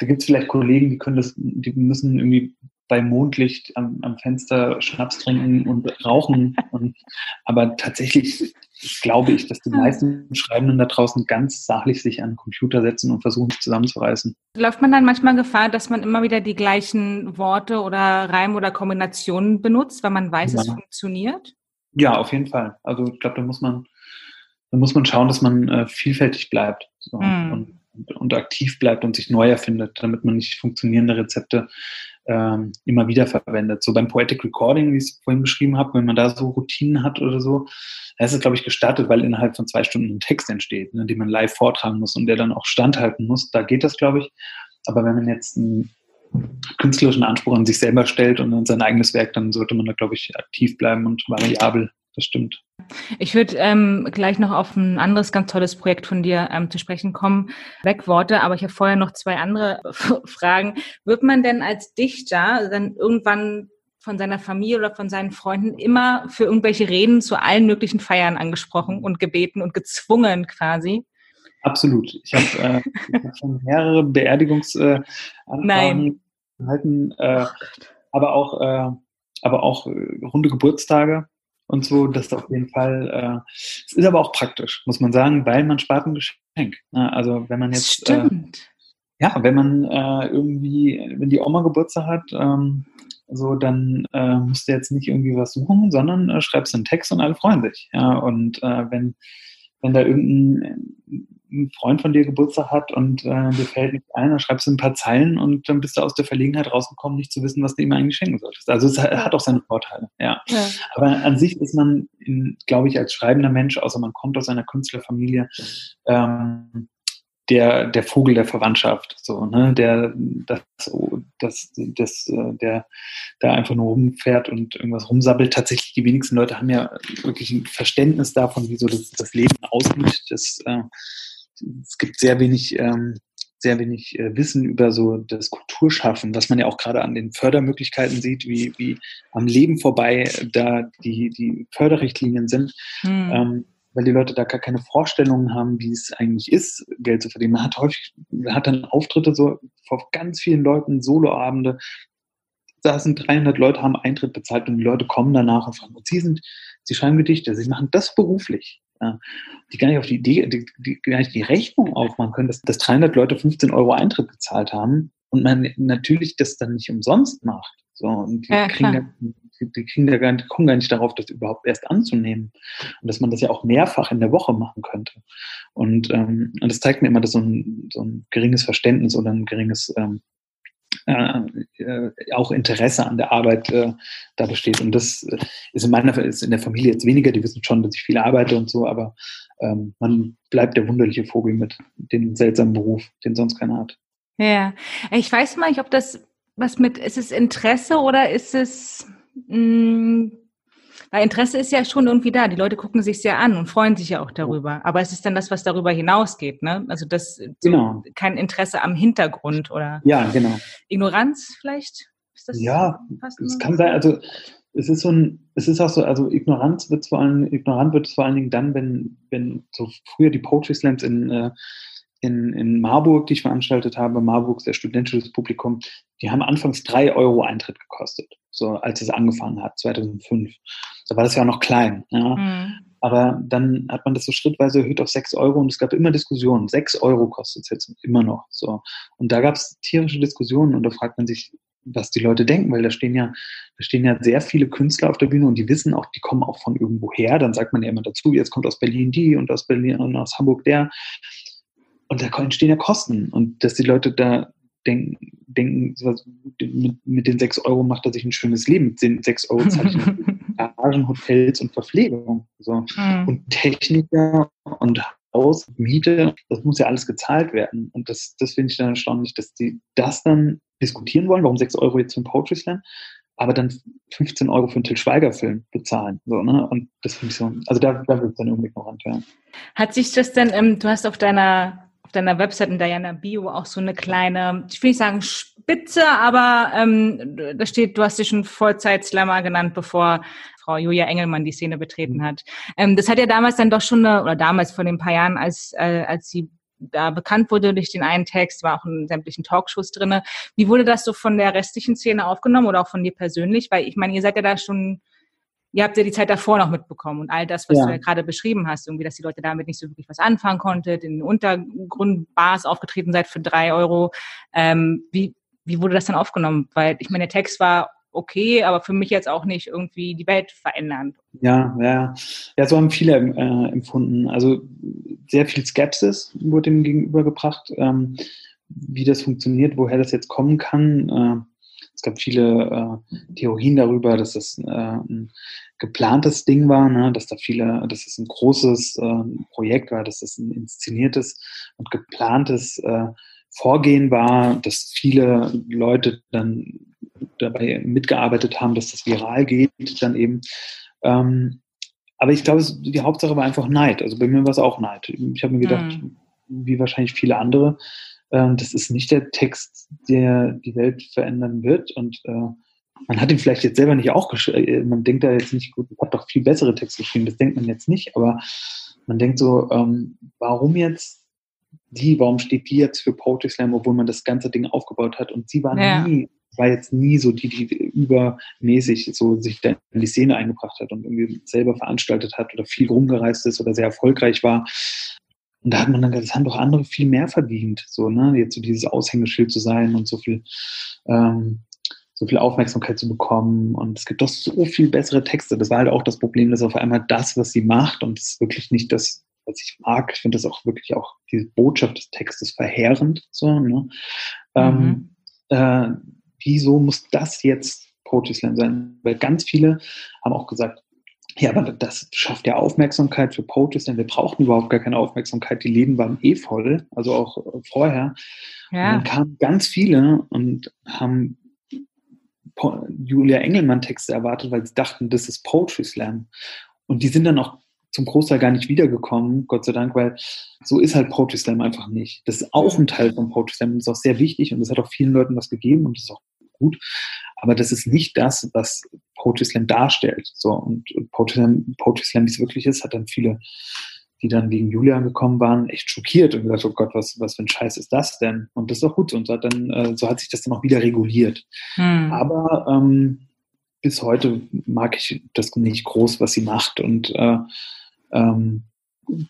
da gibt es vielleicht Kollegen, die können das, die müssen irgendwie bei Mondlicht am, am Fenster Schnaps trinken und rauchen. Und, aber tatsächlich glaube ich, dass die meisten Schreibenden da draußen ganz sachlich sich an den Computer setzen und versuchen, sich zusammenzureißen. Läuft man dann manchmal Gefahr, dass man immer wieder die gleichen Worte oder Reim oder Kombinationen benutzt, weil man weiß, ja. es funktioniert? Ja, auf jeden Fall. Also ich glaube, da muss man, da muss man schauen, dass man äh, vielfältig bleibt so, hm. und, und, und, aktiv bleibt und sich neu erfindet, damit man nicht funktionierende Rezepte ähm, immer wieder verwendet. So beim Poetic Recording, wie ich es vorhin beschrieben habe, wenn man da so Routinen hat oder so, da ist es, glaube ich, gestattet, weil innerhalb von zwei Stunden ein Text entsteht, ne, den man live vortragen muss und der dann auch standhalten muss. Da geht das, glaube ich. Aber wenn man jetzt einen künstlerischen Anspruch an sich selber stellt und an sein eigenes Werk, dann sollte man da, glaube ich, aktiv bleiben und variabel das stimmt. Ich würde ähm, gleich noch auf ein anderes ganz tolles Projekt von dir ähm, zu sprechen kommen. Wegworte, aber ich habe vorher noch zwei andere Fragen. Wird man denn als Dichter dann irgendwann von seiner Familie oder von seinen Freunden immer für irgendwelche Reden zu allen möglichen Feiern angesprochen und gebeten und gezwungen quasi? Absolut. Ich habe äh, hab schon mehrere Beerdigungsanfragen äh, gehalten, äh, aber auch, äh, aber auch äh, runde Geburtstage und so. Das ist auf jeden Fall, äh, es ist aber auch praktisch, muss man sagen, weil man spart ein Geschenk. Ne? Also wenn man jetzt, äh, ja, wenn man äh, irgendwie, wenn die Oma Geburtstag hat, ähm, so, dann äh, musst du jetzt nicht irgendwie was suchen, sondern äh, schreibst einen Text und alle freuen sich. Ja, und äh, wenn, wenn da irgendein ein Freund von dir Geburtstag hat und äh, dir fällt nichts ein, dann schreibst du ein paar Zeilen und dann bist du aus der Verlegenheit rausgekommen, nicht zu wissen, was du ihm eigentlich schenken solltest. Also es hat auch seine Vorteile, ja. ja. Aber an sich ist man, glaube ich, als schreibender Mensch, außer man kommt aus einer Künstlerfamilie, ähm, der, der Vogel der Verwandtschaft, so, ne, der, das, das, das, äh, der da einfach nur rumfährt und irgendwas rumsabbelt. Tatsächlich, die wenigsten Leute haben ja wirklich ein Verständnis davon, wie so das, das Leben aussieht. Das, äh, es gibt sehr wenig, ähm, sehr wenig äh, Wissen über so das Kulturschaffen, was man ja auch gerade an den Fördermöglichkeiten sieht, wie, wie am Leben vorbei da die, die Förderrichtlinien sind. Hm. Ähm, weil die Leute da gar keine Vorstellungen haben, wie es eigentlich ist, Geld zu verdienen. Man hat häufig, man hat dann Auftritte so vor ganz vielen Leuten, Soloabende, da sind 300 Leute, haben Eintritt bezahlt und die Leute kommen danach und fragen, und Sie sind, Sie schreiben Gedichte, Sie machen das beruflich die gar nicht auf die Idee, die, die gar nicht die Rechnung aufmachen können, dass, dass 300 Leute 15 Euro Eintritt bezahlt haben und man natürlich das dann nicht umsonst macht. So, und die, ja, kriegen, da, die, die kriegen da gar nicht, kommen gar nicht darauf, das überhaupt erst anzunehmen. Und dass man das ja auch mehrfach in der Woche machen könnte. Und, ähm, und das zeigt mir immer, dass so ein, so ein geringes Verständnis oder ein geringes ähm, äh, äh, auch Interesse an der Arbeit äh, da besteht. Und das ist in meiner ist in der Familie jetzt weniger, die wissen schon, dass ich viel arbeite und so, aber ähm, man bleibt der wunderliche Vogel mit dem seltsamen Beruf, den sonst keiner hat. Ja, ich weiß mal nicht, ob das was mit, ist es Interesse oder ist es mh, hm, weil Interesse ist ja schon irgendwie da. Die Leute gucken sich sehr an und freuen sich ja auch darüber. Aber es ist dann das, was darüber hinausgeht, ne? Also das genau. kein Interesse am Hintergrund oder ja, genau. Ignoranz vielleicht? ja, es kann sein. Also es ist so ein, es ist auch so, also Ignoranz wird vor allem, ignorant wird es vor allen Dingen dann, wenn, wenn so früher die Poetry Slams in äh, in, in Marburg, die ich veranstaltet habe, Marburg, sehr studentisches Publikum, die haben anfangs drei Euro Eintritt gekostet, so als es angefangen hat, 2005. Da war das ja noch klein. Ja. Mhm. Aber dann hat man das so schrittweise erhöht auf sechs Euro und es gab immer Diskussionen. Sechs Euro kostet es jetzt immer noch. So. Und da gab es tierische Diskussionen und da fragt man sich, was die Leute denken, weil da stehen ja, da stehen ja sehr viele Künstler auf der Bühne und die wissen auch, die kommen auch von irgendwo her. Dann sagt man ja immer dazu, jetzt kommt aus Berlin die und aus Berlin und aus Hamburg der. Und da entstehen ja Kosten. Und dass die Leute da denken, denken mit, mit den sechs Euro macht er sich ein schönes Leben. Mit den sechs Euro zahle ich Garagen, Hotels und Verpflegung. So. Mhm. Und Techniker und Haus, Miete, das muss ja alles gezahlt werden. Und das, das finde ich dann erstaunlich, dass die das dann diskutieren wollen, warum sechs Euro jetzt für ein Poetry Slam, aber dann 15 Euro für einen Till Schweiger-Film bezahlen. So, ne? Und das finde ich so, also da, da wird es dann irgendwie ignorant, ja. Hat sich das denn, ähm, du hast auf deiner auf deiner Website in deiner Bio auch so eine kleine, ich will nicht sagen Spitze, aber ähm, da steht, du hast dich schon Vollzeit-Slammer genannt, bevor Frau Julia Engelmann die Szene betreten hat. Ähm, das hat ja damals dann doch schon eine, oder damals vor den paar Jahren, als, äh, als sie da bekannt wurde durch den einen Text, war auch in sämtlichen Talkshows drinne. Wie wurde das so von der restlichen Szene aufgenommen oder auch von dir persönlich? Weil ich meine, ihr seid ja da schon ihr habt ja die Zeit davor noch mitbekommen und all das, was ja. du ja gerade beschrieben hast, irgendwie, dass die Leute damit nicht so wirklich was anfangen konnten, in den Untergrundbars aufgetreten seid für drei Euro. Ähm, wie, wie wurde das dann aufgenommen? Weil ich meine, der Text war okay, aber für mich jetzt auch nicht irgendwie die Welt verändern. Ja, ja, ja, so haben viele äh, empfunden. Also sehr viel Skepsis wurde dem gegenübergebracht, ähm, wie das funktioniert, woher das jetzt kommen kann. Äh, es gab viele äh, Theorien darüber, dass das äh, ein geplantes Ding war, ne? dass da viele, dass es ein großes äh, Projekt war, dass das ein inszeniertes und geplantes äh, Vorgehen war, dass viele Leute dann dabei mitgearbeitet haben, dass das viral geht, dann eben. Ähm, aber ich glaube, die Hauptsache war einfach Neid. Also bei mir war es auch Neid. Ich habe mir gedacht, mhm. wie wahrscheinlich viele andere, das ist nicht der Text, der die Welt verändern wird. Und äh, man hat ihn vielleicht jetzt selber nicht auch geschrieben. Äh, man denkt da jetzt nicht, gut, ich habe doch viel bessere Texte geschrieben. Das denkt man jetzt nicht. Aber man denkt so, ähm, warum jetzt die, warum steht die jetzt für Poetry Slam, obwohl man das ganze Ding aufgebaut hat? Und sie war ja. nie war jetzt nie so die, die übermäßig so sich in die Szene eingebracht hat und irgendwie selber veranstaltet hat oder viel rumgereist ist oder sehr erfolgreich war. Und da hat man dann gesagt, das haben doch andere viel mehr verdient, so, ne, jetzt so dieses Aushängeschild zu sein und so viel, ähm, so viel Aufmerksamkeit zu bekommen. Und es gibt doch so viel bessere Texte. Das war halt auch das Problem, dass auf einmal das, was sie macht, und das ist wirklich nicht das, was ich mag. Ich finde das auch wirklich auch, diese Botschaft des Textes verheerend, so, ne. Ähm, mhm. Ähm, äh, wieso muss das jetzt Poetry Slam sein? Weil ganz viele haben auch gesagt, ja, aber das schafft ja Aufmerksamkeit für Poetry denn wir brauchten überhaupt gar keine Aufmerksamkeit. Die Läden waren eh voll, also auch äh, vorher. Ja. Und dann kamen ganz viele und haben Julia Engelmann Texte erwartet, weil sie dachten, das ist Poetry Slam. Und die sind dann auch zum Großteil gar nicht wiedergekommen, Gott sei Dank, weil so ist halt Poetry Slam einfach nicht. Das ist auch ein Teil von Poetry Slam und ist auch sehr wichtig und das hat auch vielen Leuten was gegeben und das ist auch gut. Aber das ist nicht das, was Poetry Slam darstellt. So, und Poetry Slam, Poetry Slam, wie es wirklich ist, hat dann viele, die dann wegen Julian gekommen waren, echt schockiert und gesagt, oh Gott, was, was für ein Scheiß ist das denn? Und das ist auch gut so. Und so hat, dann, äh, so hat sich das dann auch wieder reguliert. Hm. Aber ähm, bis heute mag ich das nicht groß, was sie macht. Und äh, ähm,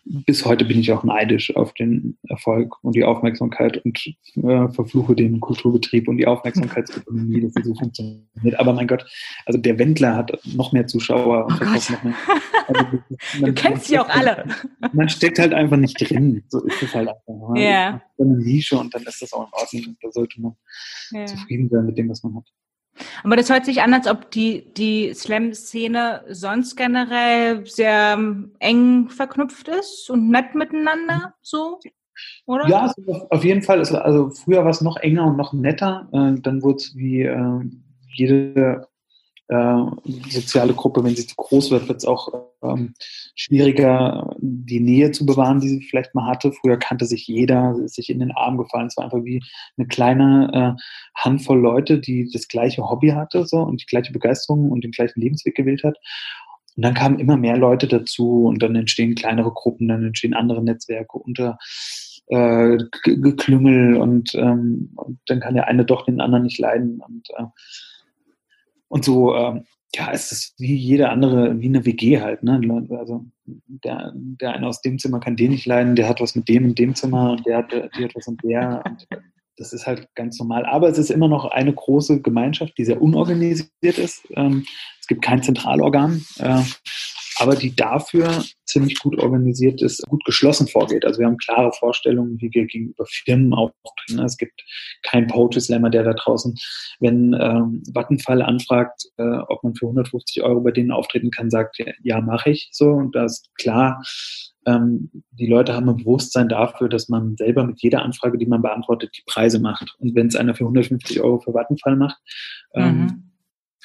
bis heute bin ich auch neidisch auf den Erfolg und die Aufmerksamkeit und äh, verfluche den Kulturbetrieb und die Aufmerksamkeitsökonomie, dass sie so funktioniert. Aber mein Gott, also der Wendler hat noch mehr Zuschauer und oh noch mehr. Also, man, du kennst sie auch alle. Man steckt halt einfach nicht drin. So ist es halt einfach. Ja. Yeah. Eine Nische und dann ist das auch in Ordnung. Da sollte man yeah. zufrieden sein mit dem, was man hat. Aber das hört sich an, als ob die, die Slam-Szene sonst generell sehr ähm, eng verknüpft ist und nett miteinander, so, oder? Ja, also auf jeden Fall. Also früher war es noch enger und noch netter. Äh, dann wurde es wie äh, jede äh, soziale Gruppe, wenn sie zu groß wird, wird es auch ähm, schwieriger, die Nähe zu bewahren, die sie vielleicht mal hatte. Früher kannte sich jeder, ist sich in den Arm gefallen. Es war einfach wie eine kleine äh, Handvoll Leute, die das gleiche Hobby hatte so, und die gleiche Begeisterung und den gleichen Lebensweg gewählt hat. Und dann kamen immer mehr Leute dazu und dann entstehen kleinere Gruppen, dann entstehen andere Netzwerke unter äh, Geklüngel und, ähm, und dann kann der eine doch den anderen nicht leiden. Und äh, und so, ähm, ja, es ist wie jede andere, wie eine WG halt, ne? Also der, der eine aus dem Zimmer kann den nicht leiden, der hat was mit dem in dem Zimmer und der hat, die hat was mit der. Und das ist halt ganz normal. Aber es ist immer noch eine große Gemeinschaft, die sehr unorganisiert ist. Ähm, es gibt kein Zentralorgan. Äh, aber die dafür ziemlich gut organisiert ist, gut geschlossen vorgeht. Also wir haben klare Vorstellungen, wie wir gegenüber Firmen auftreten. Es gibt keinen Poetry Slammer, der da draußen, wenn ähm, Vattenfall anfragt, äh, ob man für 150 Euro bei denen auftreten kann, sagt, ja, ja mache ich so. Und da ist klar, ähm, die Leute haben ein Bewusstsein dafür, dass man selber mit jeder Anfrage, die man beantwortet, die Preise macht. Und wenn es einer für 150 Euro für Vattenfall macht, ähm, mhm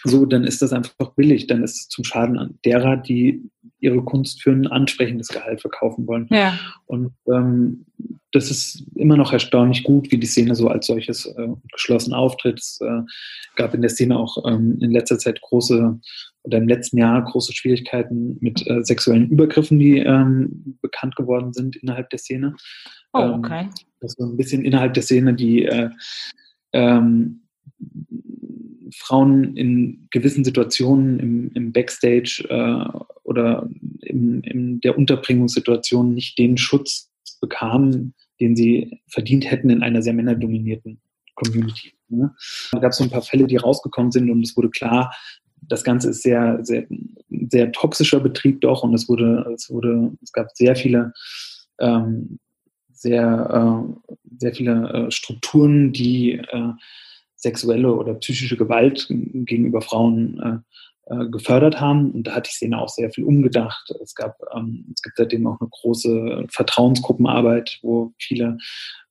so, dann ist das einfach billig. Dann ist es zum Schaden derer, die ihre Kunst für ein ansprechendes Gehalt verkaufen wollen. Ja. Und ähm, das ist immer noch erstaunlich gut, wie die Szene so als solches äh, geschlossen auftritt. Es äh, gab in der Szene auch ähm, in letzter Zeit große oder im letzten Jahr große Schwierigkeiten mit äh, sexuellen Übergriffen, die ähm, bekannt geworden sind innerhalb der Szene. Oh, ähm, okay. Ähm, das so ein bisschen innerhalb der Szene, die äh, ähm, Frauen in gewissen Situationen im, im Backstage äh, oder in, in der Unterbringungssituation nicht den Schutz bekamen, den sie verdient hätten in einer sehr männerdominierten Community. Ne? Da gab es so ein paar Fälle, die rausgekommen sind und es wurde klar, das Ganze ist sehr, sehr, sehr toxischer Betrieb doch und es wurde, es wurde, es gab sehr viele, ähm, sehr, äh, sehr viele äh, Strukturen, die äh, sexuelle oder psychische Gewalt gegenüber Frauen äh, äh, gefördert haben. Und da hat die Szene auch sehr viel umgedacht. Es gab, ähm, es gibt seitdem auch eine große Vertrauensgruppenarbeit, wo viele,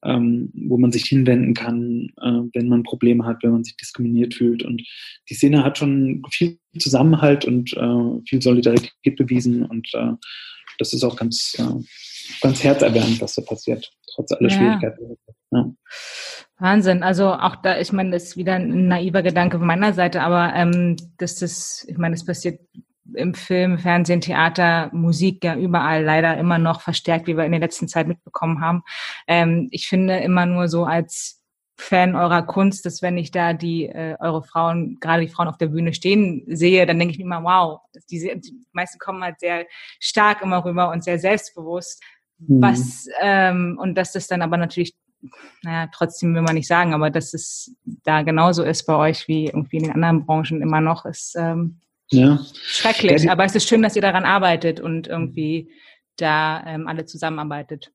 ähm, wo man sich hinwenden kann, äh, wenn man Probleme hat, wenn man sich diskriminiert fühlt. Und die Szene hat schon viel Zusammenhalt und äh, viel Solidarität bewiesen. Und äh, das ist auch ganz, äh, ganz herzerwärmend, was da passiert, trotz aller ja. Schwierigkeiten. Ja. Wahnsinn. Also auch da, ich meine, das ist wieder ein naiver Gedanke von meiner Seite, aber ähm, dass das, ich meine, es passiert im Film, Fernsehen, Theater, Musik ja überall leider immer noch verstärkt, wie wir in der letzten Zeit mitbekommen haben. Ähm, ich finde immer nur so als Fan eurer Kunst, dass wenn ich da die äh, eure Frauen, gerade die Frauen auf der Bühne stehen sehe, dann denke ich mir immer, wow, diese, die meisten kommen halt sehr stark immer rüber und sehr selbstbewusst. Mhm. Was ähm, und dass das dann aber natürlich naja, trotzdem will man nicht sagen, aber dass es da genauso ist bei euch wie irgendwie in den anderen Branchen immer noch, ist ähm, ja. schrecklich. Ja, aber es ist schön, dass ihr daran arbeitet und irgendwie da ähm, alle zusammenarbeitet.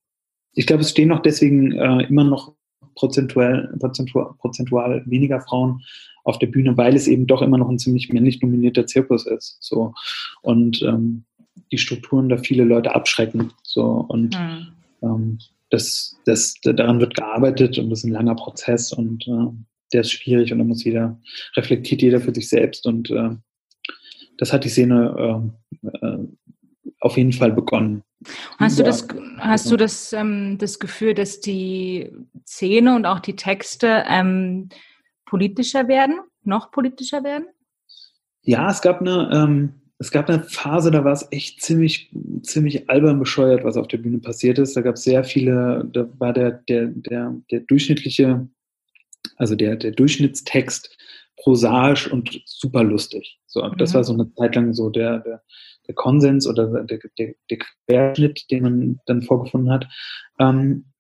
Ich glaube, es stehen auch deswegen äh, immer noch prozentual, prozentual, prozentual weniger Frauen auf der Bühne, weil es eben doch immer noch ein ziemlich männlich dominierter Zirkus ist. So. Und ähm, die Strukturen da viele Leute abschrecken. So. Und hm. ähm, das, das, daran wird gearbeitet und das ist ein langer Prozess und äh, der ist schwierig und da muss jeder, reflektiert jeder für sich selbst und äh, das hat die Szene äh, äh auf jeden Fall begonnen. Hast du das, hast du das, ähm, das Gefühl, dass die Szene und auch die Texte ähm, politischer werden, noch politischer werden? Ja, es gab eine, ähm, es gab eine Phase, da war es echt ziemlich, ziemlich albern bescheuert, was auf der Bühne passiert ist. Da gab es sehr viele, da war der, der, der, der durchschnittliche, also der, der Durchschnittstext prosaisch und super lustig. So, mhm. das war so eine Zeit lang so der, der, der Konsens oder der, der, der Querschnitt, den man dann vorgefunden hat. Ähm,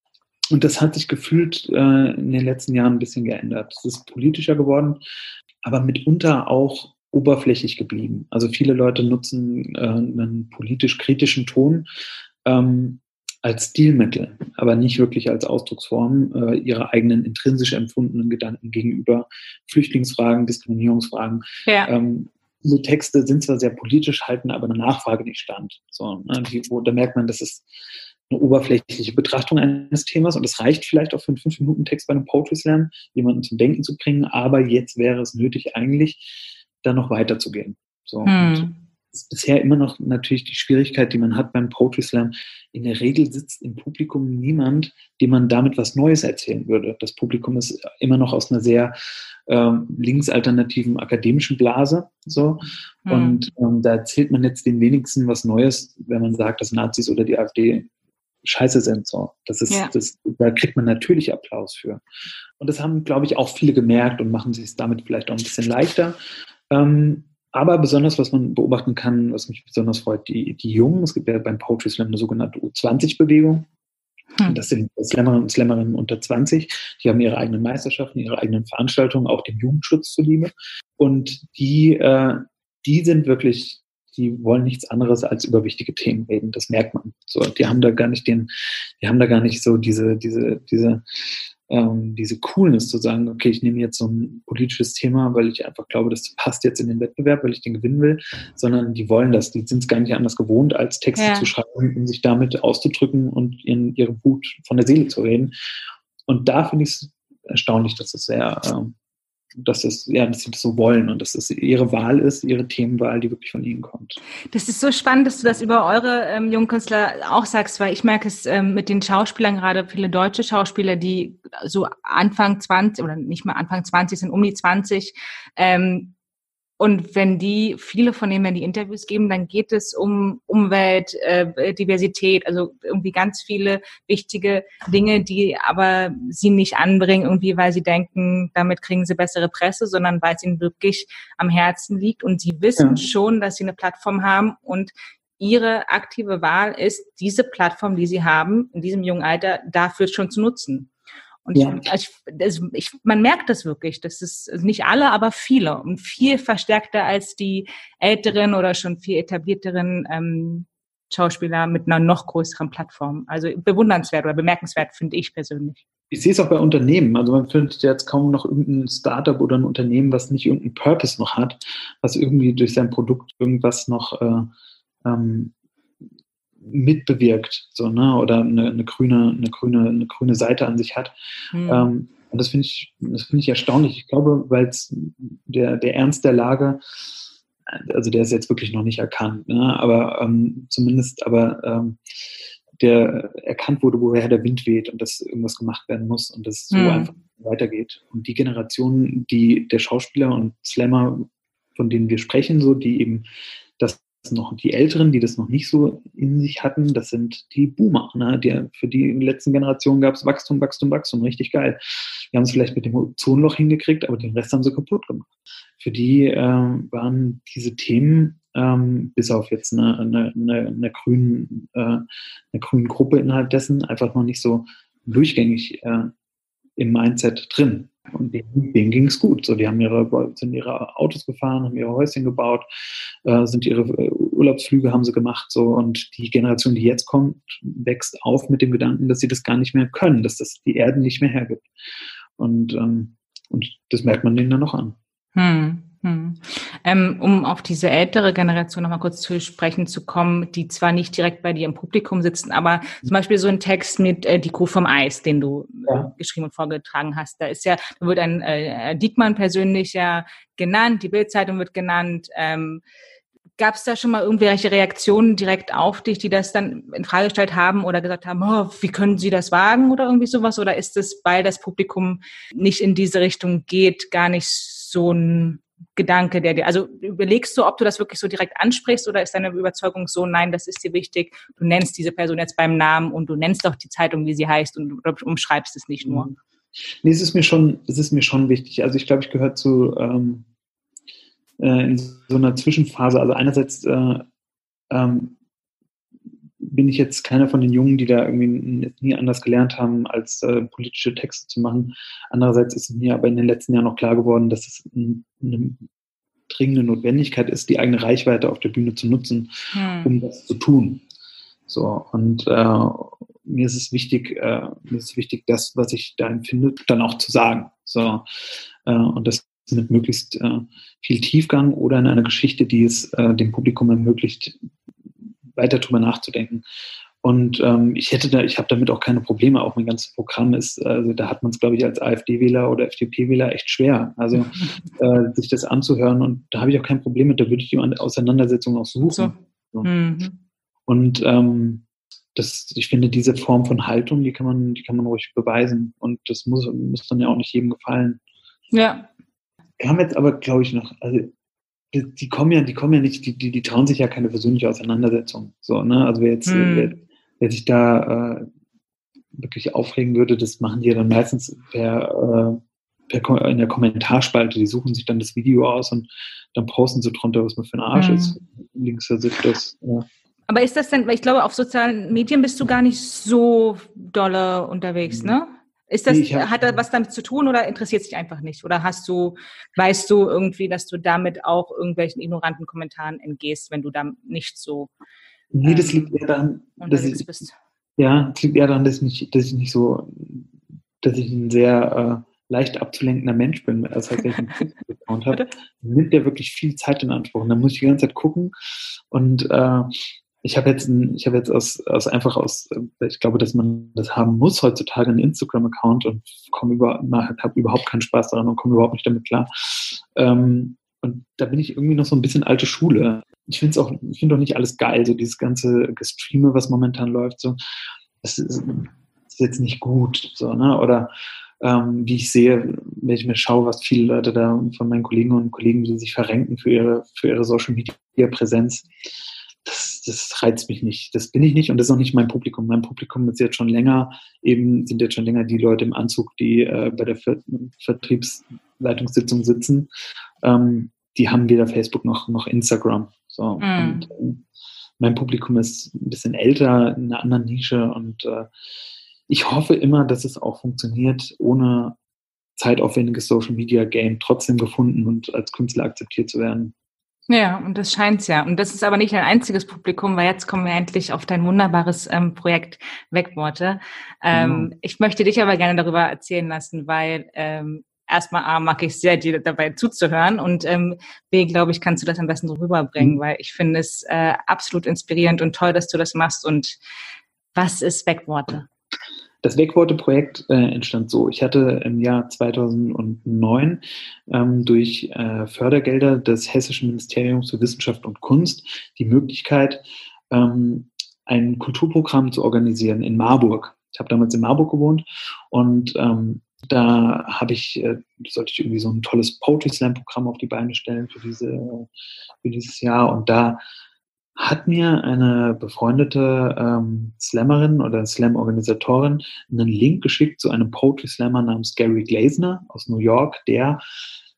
und das hat sich gefühlt äh, in den letzten Jahren ein bisschen geändert. Es ist politischer geworden, aber mitunter auch oberflächlich geblieben. Also viele Leute nutzen äh, einen politisch kritischen Ton ähm, als Stilmittel, aber nicht wirklich als Ausdrucksform äh, ihrer eigenen intrinsisch empfundenen Gedanken gegenüber Flüchtlingsfragen, Diskriminierungsfragen. Ja. Ähm, diese Texte sind zwar sehr politisch, halten aber eine Nachfrage nicht stand. So, ne, die, wo, da merkt man, das ist eine oberflächliche Betrachtung eines Themas und es reicht vielleicht auch für einen 5-Minuten-Text bei einem Poetry Slam, jemanden zum Denken zu bringen, aber jetzt wäre es nötig eigentlich, da noch weiterzugehen. So. Hm. Das ist bisher immer noch natürlich die Schwierigkeit, die man hat beim Poetry Slam. In der Regel sitzt im Publikum niemand, dem man damit was Neues erzählen würde. Das Publikum ist immer noch aus einer sehr ähm, linksalternativen akademischen Blase. So. Hm. Und ähm, da erzählt man jetzt den wenigsten was Neues, wenn man sagt, dass Nazis oder die AfD scheiße sind. So. Das ist, ja. das, da kriegt man natürlich Applaus für. Und das haben, glaube ich, auch viele gemerkt und machen sich es damit vielleicht auch ein bisschen leichter. Ähm, aber besonders, was man beobachten kann, was mich besonders freut, die, die Jungen, es gibt ja beim Poetry Slam eine sogenannte U20-Bewegung. Hm. Das sind Slammerinnen und Slammerinnen unter 20. Die haben ihre eigenen Meisterschaften, ihre eigenen Veranstaltungen, auch dem Jugendschutz zuliebe. Und die, äh, die sind wirklich, die wollen nichts anderes als über wichtige Themen reden. Das merkt man. So, die haben da gar nicht den, die haben da gar nicht so diese, diese, diese ähm, diese Coolness zu sagen, okay, ich nehme jetzt so ein politisches Thema, weil ich einfach glaube, das passt jetzt in den Wettbewerb, weil ich den gewinnen will, sondern die wollen das, die sind es gar nicht anders gewohnt, als Texte ja. zu schreiben, um sich damit auszudrücken und ihren, ihrem Wut von der Seele zu reden. Und da finde ich es erstaunlich, dass es sehr, ähm, dass es, ja, dass sie das so wollen und dass es ihre Wahl ist, ihre Themenwahl, die wirklich von ihnen kommt. Das ist so spannend, dass du das über eure ähm, jungen Künstler auch sagst, weil ich merke es ähm, mit den Schauspielern gerade, viele deutsche Schauspieler, die so Anfang 20 oder nicht mal Anfang 20 sind, um die 20, ähm, und wenn die, viele von denen, wenn die Interviews geben, dann geht es um Umwelt, äh, Diversität, also irgendwie ganz viele wichtige Dinge, die aber sie nicht anbringen, irgendwie, weil sie denken, damit kriegen sie bessere Presse, sondern weil es ihnen wirklich am Herzen liegt. Und sie wissen ja. schon, dass sie eine Plattform haben und ihre aktive Wahl ist, diese Plattform, die sie haben, in diesem jungen Alter, dafür schon zu nutzen. Und ja. ich, also ich, ich, man merkt das wirklich. Das ist also nicht alle, aber viele und viel verstärkter als die älteren oder schon viel etablierteren ähm, Schauspieler mit einer noch größeren Plattform. Also bewundernswert oder bemerkenswert finde ich persönlich. Ich sehe es auch bei Unternehmen. Also man findet jetzt kaum noch irgendein Startup oder ein Unternehmen, was nicht irgendeinen Purpose noch hat, was irgendwie durch sein Produkt irgendwas noch äh, ähm, mitbewirkt, so, ne, oder eine, eine, grüne, eine grüne, eine grüne Seite an sich hat. Mhm. Ähm, und das finde ich, das finde ich erstaunlich. Ich glaube, weil der, der Ernst der Lage, also der ist jetzt wirklich noch nicht erkannt, ne, aber ähm, zumindest, aber ähm, der erkannt wurde, woher der Wind weht und dass irgendwas gemacht werden muss und dass es so mhm. einfach weitergeht. Und die Generation, die der Schauspieler und Slammer, von denen wir sprechen, so, die eben noch die Älteren, die das noch nicht so in sich hatten, das sind die Boomer. Ne? Die, für die in den letzten Generationen gab es Wachstum, Wachstum, Wachstum, richtig geil. Die haben es vielleicht mit dem Ozonloch hingekriegt, aber den Rest haben sie kaputt gemacht. Für die äh, waren diese Themen, ähm, bis auf jetzt eine, eine, eine, eine, grünen, äh, eine grünen Gruppe innerhalb dessen, einfach noch nicht so durchgängig äh, im Mindset drin. Und denen, ging es gut. So, die haben ihre, sind ihre Autos gefahren, haben ihre Häuschen gebaut, äh, sind ihre äh, Urlaubsflüge haben sie gemacht. So, und die Generation, die jetzt kommt, wächst auf mit dem Gedanken, dass sie das gar nicht mehr können, dass das die Erde nicht mehr hergibt. Und, ähm, und das merkt man denen dann noch an. Hm. Hm. Ähm, um auf diese ältere Generation nochmal kurz zu sprechen zu kommen, die zwar nicht direkt bei dir im Publikum sitzen, aber zum Beispiel so ein Text mit äh, Die Kuh vom Eis, den du äh, ja. geschrieben und vorgetragen hast, da ist ja, da wird ein äh, Diekmann persönlich ja genannt, die Bildzeitung wird genannt. Ähm, Gab es da schon mal irgendwelche Reaktionen direkt auf dich, die das dann in Frage gestellt haben oder gesagt haben, oh, wie können Sie das wagen oder irgendwie sowas? Oder ist es, weil das Publikum nicht in diese Richtung geht, gar nicht so ein Gedanke, der dir, also überlegst du, ob du das wirklich so direkt ansprichst oder ist deine Überzeugung so, nein, das ist dir wichtig, du nennst diese Person jetzt beim Namen und du nennst auch die Zeitung, wie sie heißt und du umschreibst es nicht nur. Mhm. Nee, es ist mir schon, es ist mir schon wichtig. Also ich glaube, ich gehöre zu ähm, äh, in so einer Zwischenphase. Also einerseits äh, ähm, bin ich jetzt keiner von den Jungen, die da irgendwie nie anders gelernt haben, als äh, politische Texte zu machen. Andererseits ist mir aber in den letzten Jahren noch klar geworden, dass es ein, eine dringende Notwendigkeit ist, die eigene Reichweite auf der Bühne zu nutzen, hm. um das zu tun. So, und äh, mir ist es wichtig, äh, mir ist es wichtig, das, was ich da empfinde, dann auch zu sagen. So, äh, und das mit möglichst äh, viel Tiefgang oder in einer Geschichte, die es äh, dem Publikum ermöglicht, weiter drüber nachzudenken. Und ähm, ich hätte da, ich habe damit auch keine Probleme. Auch mein ganzes Programm ist, also da hat man es, glaube ich, als AfD-Wähler oder FDP-Wähler echt schwer, also äh, sich das anzuhören. Und da habe ich auch kein Problem mit. Da würde ich die Auseinandersetzung auch suchen. So. So. Mhm. Und ähm, das, ich finde, diese Form von Haltung, die kann man, die kann man ruhig beweisen. Und das muss, muss dann ja auch nicht jedem gefallen. Ja. Wir haben jetzt aber, glaube ich, noch, also die, die, kommen ja, die kommen ja nicht, die, die, die trauen sich ja keine persönliche Auseinandersetzung. So, ne? Also wer jetzt, hm. wer, wer, sich da äh, wirklich aufregen würde, das machen die ja dann meistens per, äh, per in der Kommentarspalte. Die suchen sich dann das Video aus und dann posten sie drunter, was man für ein Arsch hm. ist. Links versifft das. Ja. Aber ist das denn, weil ich glaube, auf sozialen Medien bist du gar nicht so dolle unterwegs, mhm. ne? Ist das, nee, hat das was damit zu tun oder interessiert sich einfach nicht? Oder hast du, weißt du irgendwie, dass du damit auch irgendwelchen ignoranten Kommentaren entgehst, wenn du da nicht so. Nee, das liegt eher daran, dass ich, bist. Ja, das liegt eher daran, dass ich, dass ich nicht so, dass ich ein sehr äh, leicht abzulenkender Mensch bin, als heißt, ich einen Account habe. Nimmt der wirklich viel Zeit in Anspruch. Und dann muss ich die ganze Zeit gucken und äh, ich habe jetzt, ein, ich habe jetzt aus, aus einfach aus, ich glaube, dass man das haben muss heutzutage einen Instagram-Account und komme über, habe überhaupt keinen Spaß daran und komme überhaupt nicht damit klar. Ähm, und da bin ich irgendwie noch so ein bisschen alte Schule. Ich finde auch, ich finde auch nicht alles geil, so dieses ganze Gestreame, was momentan läuft, so. Das ist, ist jetzt nicht gut, so, ne? Oder ähm, wie ich sehe, wenn ich mir schaue, was viele Leute da von meinen Kolleginnen und Kollegen, die sich verrenken für ihre, für ihre Social Media Präsenz das, das reizt mich nicht. Das bin ich nicht und das ist auch nicht mein Publikum. Mein Publikum ist jetzt schon länger, eben sind jetzt schon länger die Leute im Anzug, die äh, bei der Ver Vertriebsleitungssitzung sitzen. Ähm, die haben weder Facebook noch, noch Instagram. So. Mm. Und, äh, mein Publikum ist ein bisschen älter, in einer anderen Nische und äh, ich hoffe immer, dass es auch funktioniert, ohne zeitaufwendiges Social Media Game trotzdem gefunden und als Künstler akzeptiert zu werden. Ja, und das scheint's ja. Und das ist aber nicht ein einziges Publikum, weil jetzt kommen wir endlich auf dein wunderbares ähm, Projekt Wegworte. Ähm, mhm. Ich möchte dich aber gerne darüber erzählen lassen, weil ähm, erstmal A, mag ich sehr, dir dabei zuzuhören und ähm, B, glaube ich, kannst du das am besten so rüberbringen, mhm. weil ich finde es äh, absolut inspirierend und toll, dass du das machst. Und was ist Wegworte? Das Wegworte-Projekt äh, entstand so. Ich hatte im Jahr 2009 ähm, durch äh, Fördergelder des Hessischen Ministeriums für Wissenschaft und Kunst die Möglichkeit, ähm, ein Kulturprogramm zu organisieren in Marburg. Ich habe damals in Marburg gewohnt und ähm, da habe ich, äh, sollte ich irgendwie so ein tolles Poetry Slam Programm auf die Beine stellen für diese, für dieses Jahr und da hat mir eine befreundete ähm, Slammerin oder Slam-Organisatorin einen Link geschickt zu einem Poetry Slammer namens Gary Glazner aus New York, der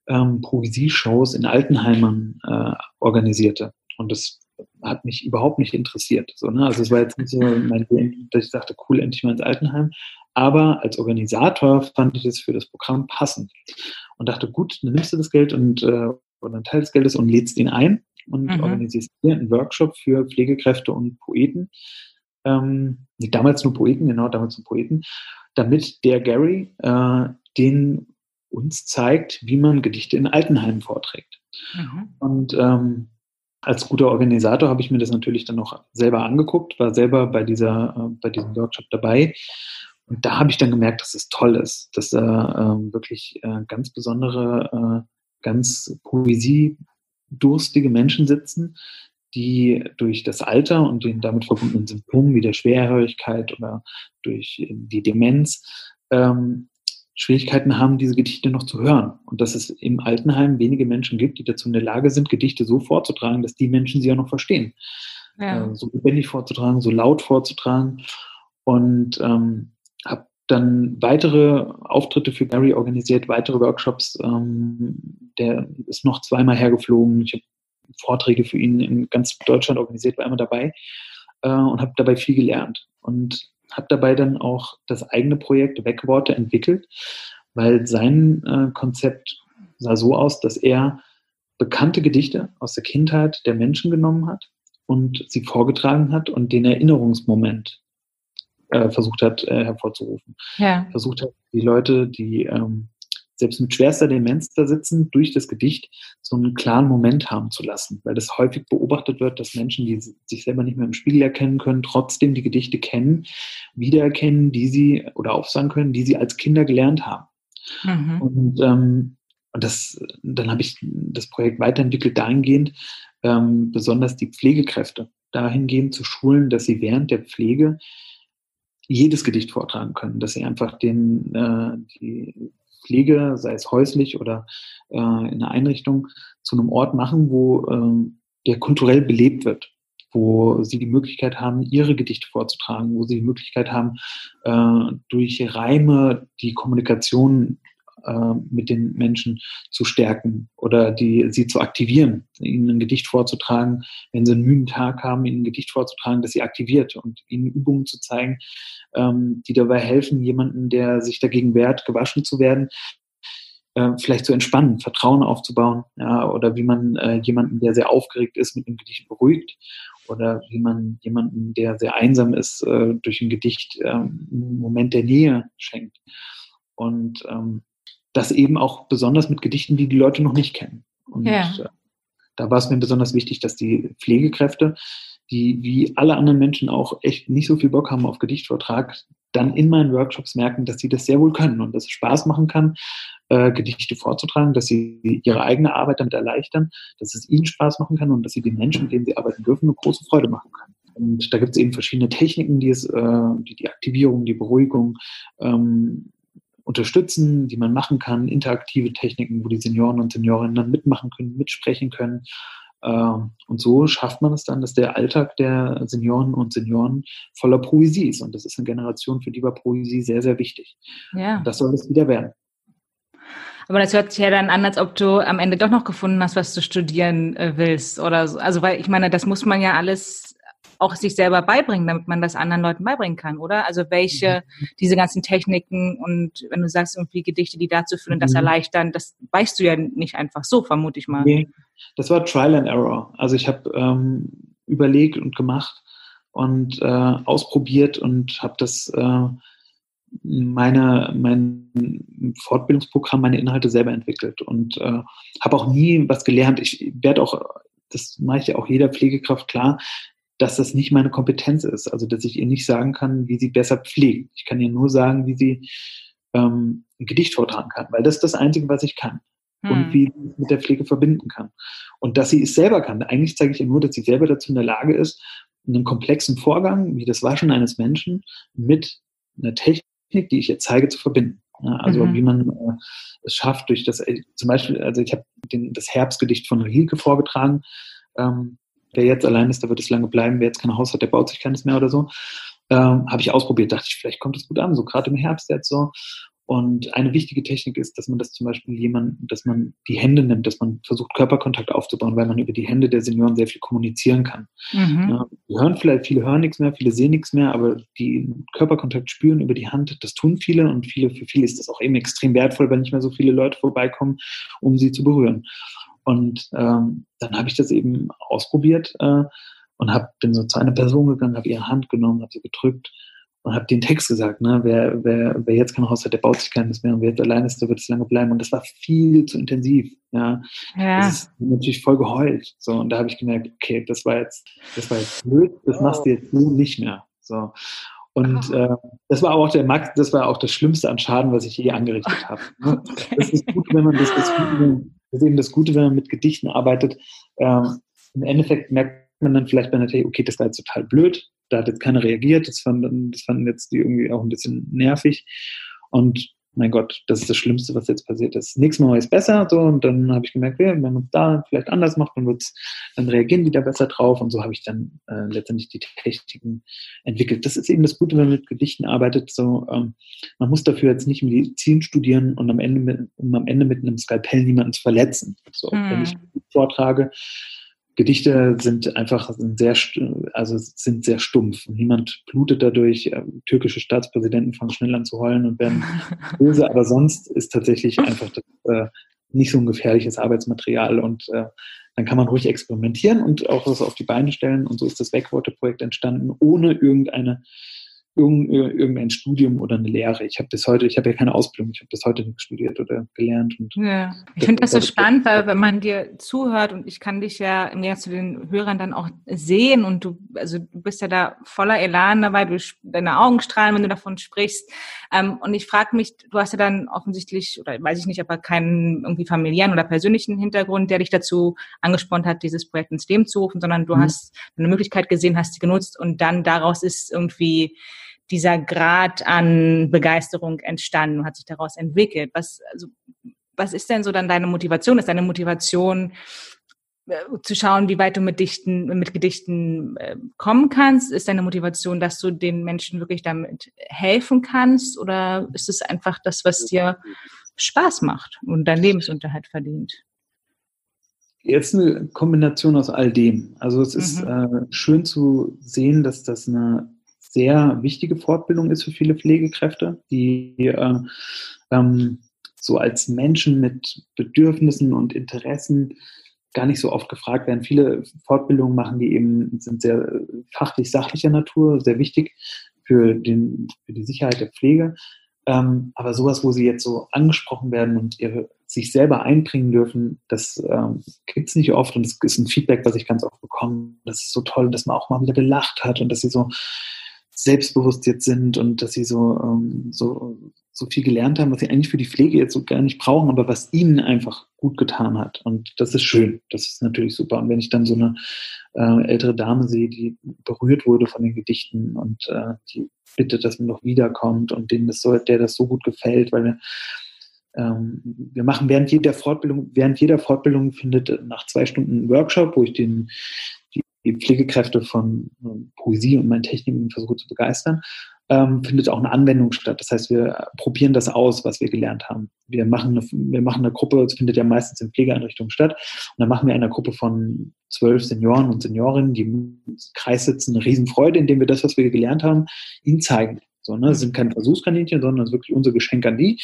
ähm, Poesie-Shows in Altenheimern äh, organisierte. Und das hat mich überhaupt nicht interessiert. So, ne? Also es war jetzt nicht so mein Ding, dass ich dachte, cool, endlich mal ins Altenheim. Aber als Organisator fand ich es für das Programm passend und dachte, gut, dann nimmst du das Geld und äh, oder einen Teil des Geldes und lädst ihn ein und mhm. organisierst hier einen Workshop für Pflegekräfte und Poeten. Ähm, damals nur Poeten, genau, damals nur Poeten, damit der Gary äh, den uns zeigt, wie man Gedichte in Altenheimen vorträgt. Mhm. Und ähm, als guter Organisator habe ich mir das natürlich dann noch selber angeguckt, war selber bei dieser, äh, bei diesem Workshop dabei. Und da habe ich dann gemerkt, dass es toll ist, dass da äh, wirklich äh, ganz besondere, äh, ganz Poesie durstige Menschen sitzen, die durch das Alter und den damit verbundenen Symptomen wie der Schwerhörigkeit oder durch die Demenz ähm, Schwierigkeiten haben, diese Gedichte noch zu hören. Und dass es im Altenheim wenige Menschen gibt, die dazu in der Lage sind, Gedichte so vorzutragen, dass die Menschen sie auch noch verstehen. Ja. Äh, so lebendig vorzutragen, so laut vorzutragen. Und ähm, habe dann weitere Auftritte für Gary organisiert, weitere Workshops. Ähm, der ist noch zweimal hergeflogen. Ich habe Vorträge für ihn in ganz Deutschland organisiert, war immer dabei äh, und habe dabei viel gelernt. Und habe dabei dann auch das eigene Projekt Wegworte entwickelt, weil sein äh, Konzept sah so aus, dass er bekannte Gedichte aus der Kindheit der Menschen genommen hat und sie vorgetragen hat und den Erinnerungsmoment äh, versucht hat äh, hervorzurufen. Ja. Versucht hat, die Leute, die ähm, selbst mit schwerster Demenz da sitzen, durch das Gedicht so einen klaren Moment haben zu lassen. Weil das häufig beobachtet wird, dass Menschen, die sich selber nicht mehr im Spiegel erkennen können, trotzdem die Gedichte kennen, wiedererkennen, die sie oder aufsagen können, die sie als Kinder gelernt haben. Mhm. Und, ähm, und das, dann habe ich das Projekt weiterentwickelt dahingehend, ähm, besonders die Pflegekräfte dahingehend zu schulen, dass sie während der Pflege jedes Gedicht vortragen können, dass sie einfach den, äh, die Pflege, sei es häuslich oder äh, in einer Einrichtung, zu einem Ort machen, wo äh, der kulturell belebt wird, wo sie die Möglichkeit haben, ihre Gedichte vorzutragen, wo sie die Möglichkeit haben, äh, durch Reime die Kommunikation äh, mit den Menschen zu stärken oder die, sie zu aktivieren, ihnen ein Gedicht vorzutragen, wenn sie einen müden Tag haben, ihnen ein Gedicht vorzutragen, das sie aktiviert und ihnen Übungen zu zeigen, ähm, die dabei helfen, jemanden, der sich dagegen wehrt, gewaschen zu werden, äh, vielleicht zu entspannen, Vertrauen aufzubauen, ja, oder wie man äh, jemanden, der sehr aufgeregt ist, mit einem Gedicht beruhigt, oder wie man jemanden, der sehr einsam ist, äh, durch ein Gedicht ähm, einen Moment der Nähe schenkt. Und ähm, das eben auch besonders mit Gedichten, die die Leute noch nicht kennen. Und ja. Äh, da war es mir besonders wichtig, dass die Pflegekräfte, die wie alle anderen Menschen auch echt nicht so viel Bock haben auf Gedichtvortrag, dann in meinen Workshops merken, dass sie das sehr wohl können und dass es Spaß machen kann, äh, Gedichte vorzutragen, dass sie ihre eigene Arbeit damit erleichtern, dass es ihnen Spaß machen kann und dass sie den Menschen, mit denen sie arbeiten dürfen, eine große Freude machen können. Und da gibt es eben verschiedene Techniken, die es, äh, die, die Aktivierung, die Beruhigung ähm, unterstützen, die man machen kann, interaktive Techniken, wo die Senioren und Seniorinnen dann mitmachen können, mitsprechen können. Ähm, und so schafft man es dann, dass der Alltag der Senioren und Senioren voller Poesie ist. Und das ist eine Generation, für die war Poesie sehr, sehr wichtig. Ja. Und das soll es wieder werden. Aber das hört sich ja dann an, als ob du am Ende doch noch gefunden hast, was du studieren äh, willst oder so. Also, weil ich meine, das muss man ja alles auch sich selber beibringen, damit man das anderen Leuten beibringen kann, oder? Also welche, mhm. diese ganzen Techniken und wenn du sagst, irgendwie Gedichte, die dazu führen, das mhm. erleichtern, das weißt du ja nicht einfach so, vermute ich mal. Nee, das war Trial and Error. Also ich habe ähm, überlegt und gemacht und äh, ausprobiert und habe das äh, meine, mein Fortbildungsprogramm, meine Inhalte selber entwickelt und äh, habe auch nie was gelernt. Ich werde auch, das mache ich ja auch jeder Pflegekraft klar, dass das nicht meine Kompetenz ist. Also, dass ich ihr nicht sagen kann, wie sie besser pflegen. Ich kann ihr nur sagen, wie sie ähm, ein Gedicht vortragen kann, weil das ist das Einzige, was ich kann. Hm. Und wie sie es mit der Pflege verbinden kann. Und dass sie es selber kann. Eigentlich zeige ich ihr nur, dass sie selber dazu in der Lage ist, einen komplexen Vorgang, wie das Waschen eines Menschen, mit einer Technik, die ich ihr zeige, zu verbinden. Ja, also mhm. wie man äh, es schafft durch das, äh, zum Beispiel, also ich habe das Herbstgedicht von Rilke vorgetragen. Ähm, wer jetzt allein ist, der wird es lange bleiben, wer jetzt kein Haus hat, der baut sich keines mehr oder so. Ähm, Habe ich ausprobiert, dachte ich, vielleicht kommt es gut an, so gerade im Herbst jetzt so. Und eine wichtige Technik ist, dass man das zum Beispiel jemand, dass man die Hände nimmt, dass man versucht, Körperkontakt aufzubauen, weil man über die Hände der Senioren sehr viel kommunizieren kann. Mhm. Ja, hören vielleicht, viele hören nichts mehr, viele sehen nichts mehr, aber die Körperkontakt spüren über die Hand, das tun viele und viele, für viele ist das auch eben extrem wertvoll, wenn nicht mehr so viele Leute vorbeikommen, um sie zu berühren. Und ähm, dann habe ich das eben ausprobiert äh, und hab, bin so zu einer Person gegangen, habe ihre Hand genommen, habe sie gedrückt und habe den Text gesagt, ne, wer, wer, wer jetzt kein Haus hat, der baut sich keines mehr und wer jetzt allein ist, der wird es lange bleiben. Und das war viel zu intensiv. Ja. ja. Das ist natürlich voll geheult. So, und da habe ich gemerkt, okay, das war jetzt, das war jetzt blöd, das oh. machst du jetzt so nicht mehr. So. Und äh, das war auch der Max, das war auch das Schlimmste an Schaden, was ich je angerichtet habe. Ne? Okay. Das ist gut, wenn man das, das, das ist eben das Gute, wenn man mit Gedichten arbeitet. Ähm, Im Endeffekt merkt man dann vielleicht bei einer Technik, okay, das war jetzt total blöd, da hat jetzt keiner reagiert, das fanden, das fanden jetzt die irgendwie auch ein bisschen nervig. Und mein Gott, das ist das Schlimmste, was jetzt passiert ist. Nächstes Mal ist besser, so, und dann habe ich gemerkt, wenn man es da vielleicht anders macht, dann, wird's, dann reagieren die da besser drauf und so habe ich dann äh, letztendlich die Techniken entwickelt. Das ist eben das Gute, wenn man mit Gedichten arbeitet, so, ähm, man muss dafür jetzt nicht Medizin studieren und am Ende mit, um am Ende mit einem Skalpell niemanden zu verletzen. So, hm. wenn ich vortrage, Gedichte sind einfach sind sehr, also sind sehr stumpf. Niemand blutet dadurch. Äh, türkische Staatspräsidenten fangen schnell an zu heulen und werden böse, aber sonst ist tatsächlich einfach das, äh, nicht so ein gefährliches Arbeitsmaterial und äh, dann kann man ruhig experimentieren und auch was auf die Beine stellen. Und so ist das Wegworte-Projekt entstanden, ohne irgendeine irgendein Studium oder eine Lehre. Ich habe bis heute, ich habe ja keine Ausbildung, ich habe bis heute nichts studiert oder gelernt. Und ja, ich finde das so spannend, weil wenn man dir zuhört und ich kann dich ja im Gegensatz zu den Hörern dann auch sehen und du, also du bist ja da voller Elan dabei, du, deine Augen strahlen, wenn du davon sprichst. Ähm, und ich frage mich, du hast ja dann offensichtlich, oder weiß ich nicht, aber keinen irgendwie familiären oder persönlichen Hintergrund, der dich dazu angespornt hat, dieses Projekt ins Leben zu rufen, sondern du mhm. hast eine Möglichkeit gesehen, hast sie genutzt und dann daraus ist irgendwie dieser Grad an Begeisterung entstanden, hat sich daraus entwickelt. Was, also, was ist denn so dann deine Motivation? Ist deine Motivation, äh, zu schauen, wie weit du mit Dichten, mit Gedichten äh, kommen kannst? Ist deine Motivation, dass du den Menschen wirklich damit helfen kannst? Oder ist es einfach das, was dir Spaß macht und dein Lebensunterhalt verdient? Jetzt eine Kombination aus all dem. Also es ist mhm. äh, schön zu sehen, dass das eine sehr wichtige Fortbildung ist für viele Pflegekräfte, die äh, ähm, so als Menschen mit Bedürfnissen und Interessen gar nicht so oft gefragt werden. Viele Fortbildungen machen, die eben sind sehr fachlich sachlicher Natur, sehr wichtig für, den, für die Sicherheit der Pflege. Ähm, aber sowas, wo sie jetzt so angesprochen werden und ihre sich selber einbringen dürfen, das ähm, gibt es nicht oft und es ist ein Feedback, was ich ganz oft bekomme. Das ist so toll, dass man auch mal wieder gelacht hat und dass sie so selbstbewusst jetzt sind und dass sie so, ähm, so, so viel gelernt haben, was sie eigentlich für die Pflege jetzt so gar nicht brauchen, aber was ihnen einfach gut getan hat. Und das ist schön. Das ist natürlich super. Und wenn ich dann so eine äh, ältere Dame sehe, die berührt wurde von den Gedichten und äh, die bittet, dass man noch wiederkommt und denen das so, der das so gut gefällt, weil wir, ähm, wir machen während jeder Fortbildung, während jeder Fortbildung findet nach zwei Stunden ein Workshop, wo ich den, die Pflegekräfte von Poesie und meinen Techniken versuche zu begeistern, ähm, findet auch eine Anwendung statt. Das heißt, wir probieren das aus, was wir gelernt haben. Wir machen eine, wir machen eine Gruppe, es findet ja meistens in Pflegeeinrichtungen statt, und dann machen wir eine Gruppe von zwölf Senioren und Seniorinnen, die im Kreis sitzen, eine Riesenfreude, indem wir das, was wir gelernt haben, ihnen zeigen. So, ne? Es sind keine Versuchskaninchen, sondern es ist wirklich unser Geschenk an die.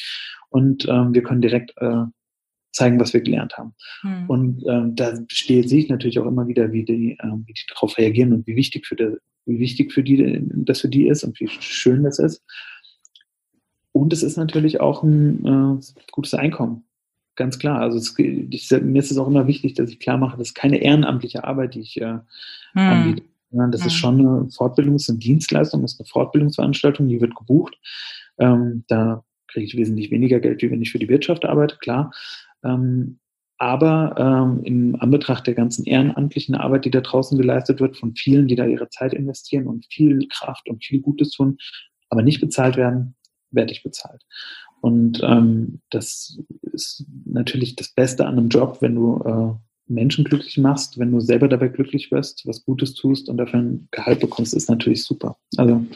Und ähm, wir können direkt äh, zeigen, was wir gelernt haben. Mhm. Und ähm, da sehe ich natürlich auch immer wieder, wie die, ähm, wie die darauf reagieren und wie wichtig für die, wie wichtig für die das für die ist und wie schön das ist. Und es ist natürlich auch ein äh, gutes Einkommen. Ganz klar. Also es, ich, mir ist es auch immer wichtig, dass ich klar mache, das ist keine ehrenamtliche Arbeit, die ich äh, mhm. anbiete. Das mhm. ist hm. schon eine Fortbildung, ist eine Dienstleistung, ist eine Fortbildungsveranstaltung, die wird gebucht. Ähm, da kriege ich wesentlich weniger Geld, wie wenn ich für die Wirtschaft arbeite, klar. Ähm, aber ähm, in Anbetracht der ganzen ehrenamtlichen Arbeit, die da draußen geleistet wird, von vielen, die da ihre Zeit investieren und viel Kraft und viel Gutes tun, aber nicht bezahlt werden, werde ich bezahlt. Und ähm, das ist natürlich das Beste an einem Job, wenn du äh, Menschen glücklich machst, wenn du selber dabei glücklich wirst, was Gutes tust und dafür ein Gehalt bekommst, ist natürlich super. Also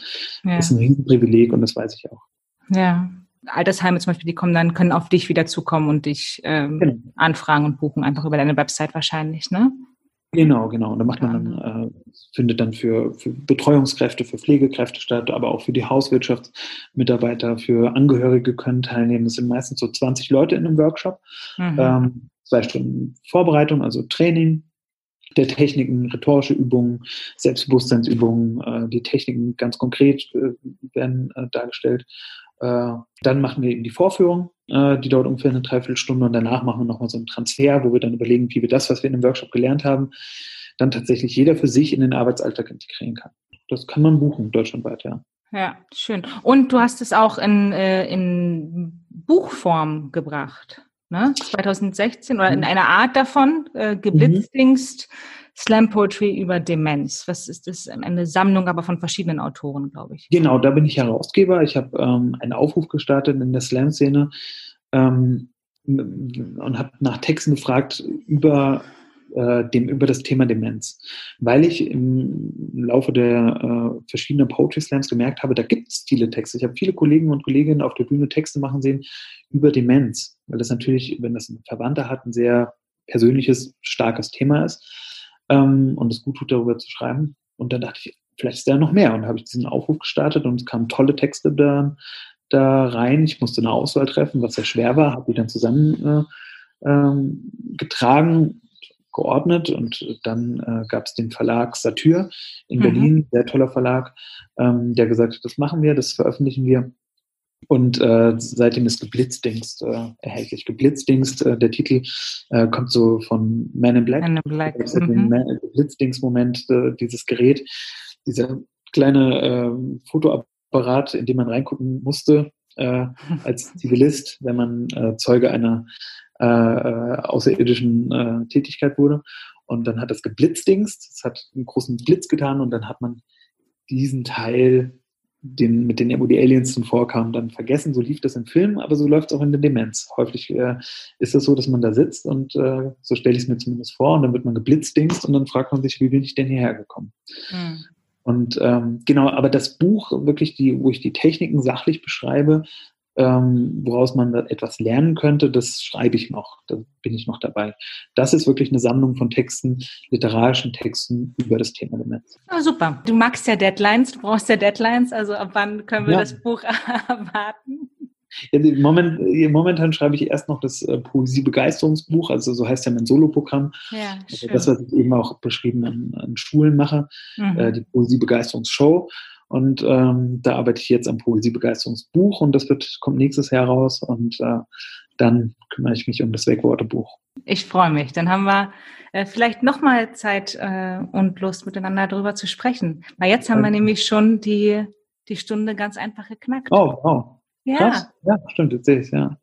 ja. das ist ein Riesenprivileg und das weiß ich auch. Ja, Altersheime zum Beispiel, die kommen dann, können auf dich wieder zukommen und dich ähm, genau. anfragen und buchen, einfach über deine Website wahrscheinlich, ne? Genau, genau. Und da macht man dann, äh, findet dann für, für Betreuungskräfte, für Pflegekräfte statt, aber auch für die Hauswirtschaftsmitarbeiter, für Angehörige können teilnehmen. Es sind meistens so 20 Leute in einem Workshop. Mhm. Ähm, zwei Stunden Vorbereitung, also Training der Techniken, rhetorische Übungen, Selbstbewusstseinsübungen, äh, die Techniken ganz konkret äh, werden äh, dargestellt. Äh, dann machen wir eben die Vorführung, äh, die dauert ungefähr eine Dreiviertelstunde und danach machen wir nochmal so einen Transfer, wo wir dann überlegen, wie wir das, was wir in dem Workshop gelernt haben, dann tatsächlich jeder für sich in den Arbeitsalltag integrieren kann. Das kann man buchen, deutschlandweit, ja. Ja, schön. Und du hast es auch in, äh, in Buchform gebracht, ne? 2016 oder in mhm. einer Art davon, äh, geblitzdingst. Mhm Slam Poetry über Demenz. Was ist das? Eine Sammlung, aber von verschiedenen Autoren, glaube ich. Genau, da bin ich Herausgeber. Ich habe ähm, einen Aufruf gestartet in der Slam-Szene ähm, und habe nach Texten gefragt über äh, dem, über das Thema Demenz, weil ich im Laufe der äh, verschiedenen Poetry Slams gemerkt habe, da gibt es viele Texte. Ich habe viele Kollegen und Kolleginnen auf der Bühne Texte machen sehen über Demenz, weil das natürlich, wenn das ein Verwandter hat, ein sehr persönliches, starkes Thema ist ähm, und es gut tut, darüber zu schreiben. Und dann dachte ich, vielleicht ist da noch mehr. Und habe ich diesen Aufruf gestartet und es kamen tolle Texte da, da rein. Ich musste eine Auswahl treffen, was sehr schwer war, habe die dann zusammen äh, ähm, getragen, geordnet und dann äh, gab es den Verlag Satyr in mhm. Berlin, sehr toller Verlag, ähm, der gesagt hat, das machen wir, das veröffentlichen wir. Und äh, seitdem ist Geblitzdingst äh, erhältlich. Geblitzdingst, äh, der Titel äh, kommt so von Man in Black. Man in Black. Mhm. Geblitzdingst-Moment, äh, dieses Gerät, dieser kleine äh, Fotoapparat, in den man reingucken musste äh, als Zivilist, wenn man äh, Zeuge einer äh, äh, außerirdischen äh, Tätigkeit wurde. Und dann hat das geblitzdingst, es hat einen großen Blitz getan und dann hat man diesen Teil den, mit denen wo die Aliens dann vorkamen, dann vergessen. So lief das im Film, aber so läuft es auch in der Demenz. Häufig äh, ist es so, dass man da sitzt und äh, so stelle ich es mir zumindest vor und dann wird man geblitzdingst und dann fragt man sich, wie bin ich denn hierher gekommen? Mhm. Und ähm, genau, aber das Buch, wirklich die, wo ich die Techniken sachlich beschreibe, ähm, woraus man etwas lernen könnte, das schreibe ich noch, da bin ich noch dabei. Das ist wirklich eine Sammlung von Texten, literarischen Texten über das Thema Demenz. Oh, super. Du magst ja Deadlines, du brauchst ja Deadlines, also ab wann können wir ja. das Buch erwarten? Ja, Moment, momentan schreibe ich erst noch das äh, Poesie-Begeisterungsbuch, also so heißt ja mein Soloprogramm. Ja, also das, was ich eben auch beschrieben an, an Schulen mache, mhm. äh, die Poesie-Begeisterungsshow. Und ähm, da arbeite ich jetzt am Poesiebegeisterungsbuch und das wird, kommt nächstes Jahr raus. Und äh, dann kümmere ich mich um das Wegwater-Buch. Ich freue mich. Dann haben wir äh, vielleicht nochmal Zeit äh, und Lust, miteinander darüber zu sprechen. Weil jetzt haben wir nämlich schon die, die Stunde ganz einfach geknackt. Oh, wow. Ja. Krass. Ja, stimmt, jetzt sehe ich ja.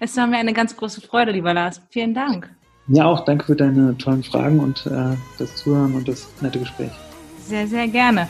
Es war mir eine ganz große Freude, lieber Lars. Vielen Dank. Ja, auch danke für deine tollen Fragen und äh, das Zuhören und das nette Gespräch. Sehr, sehr gerne.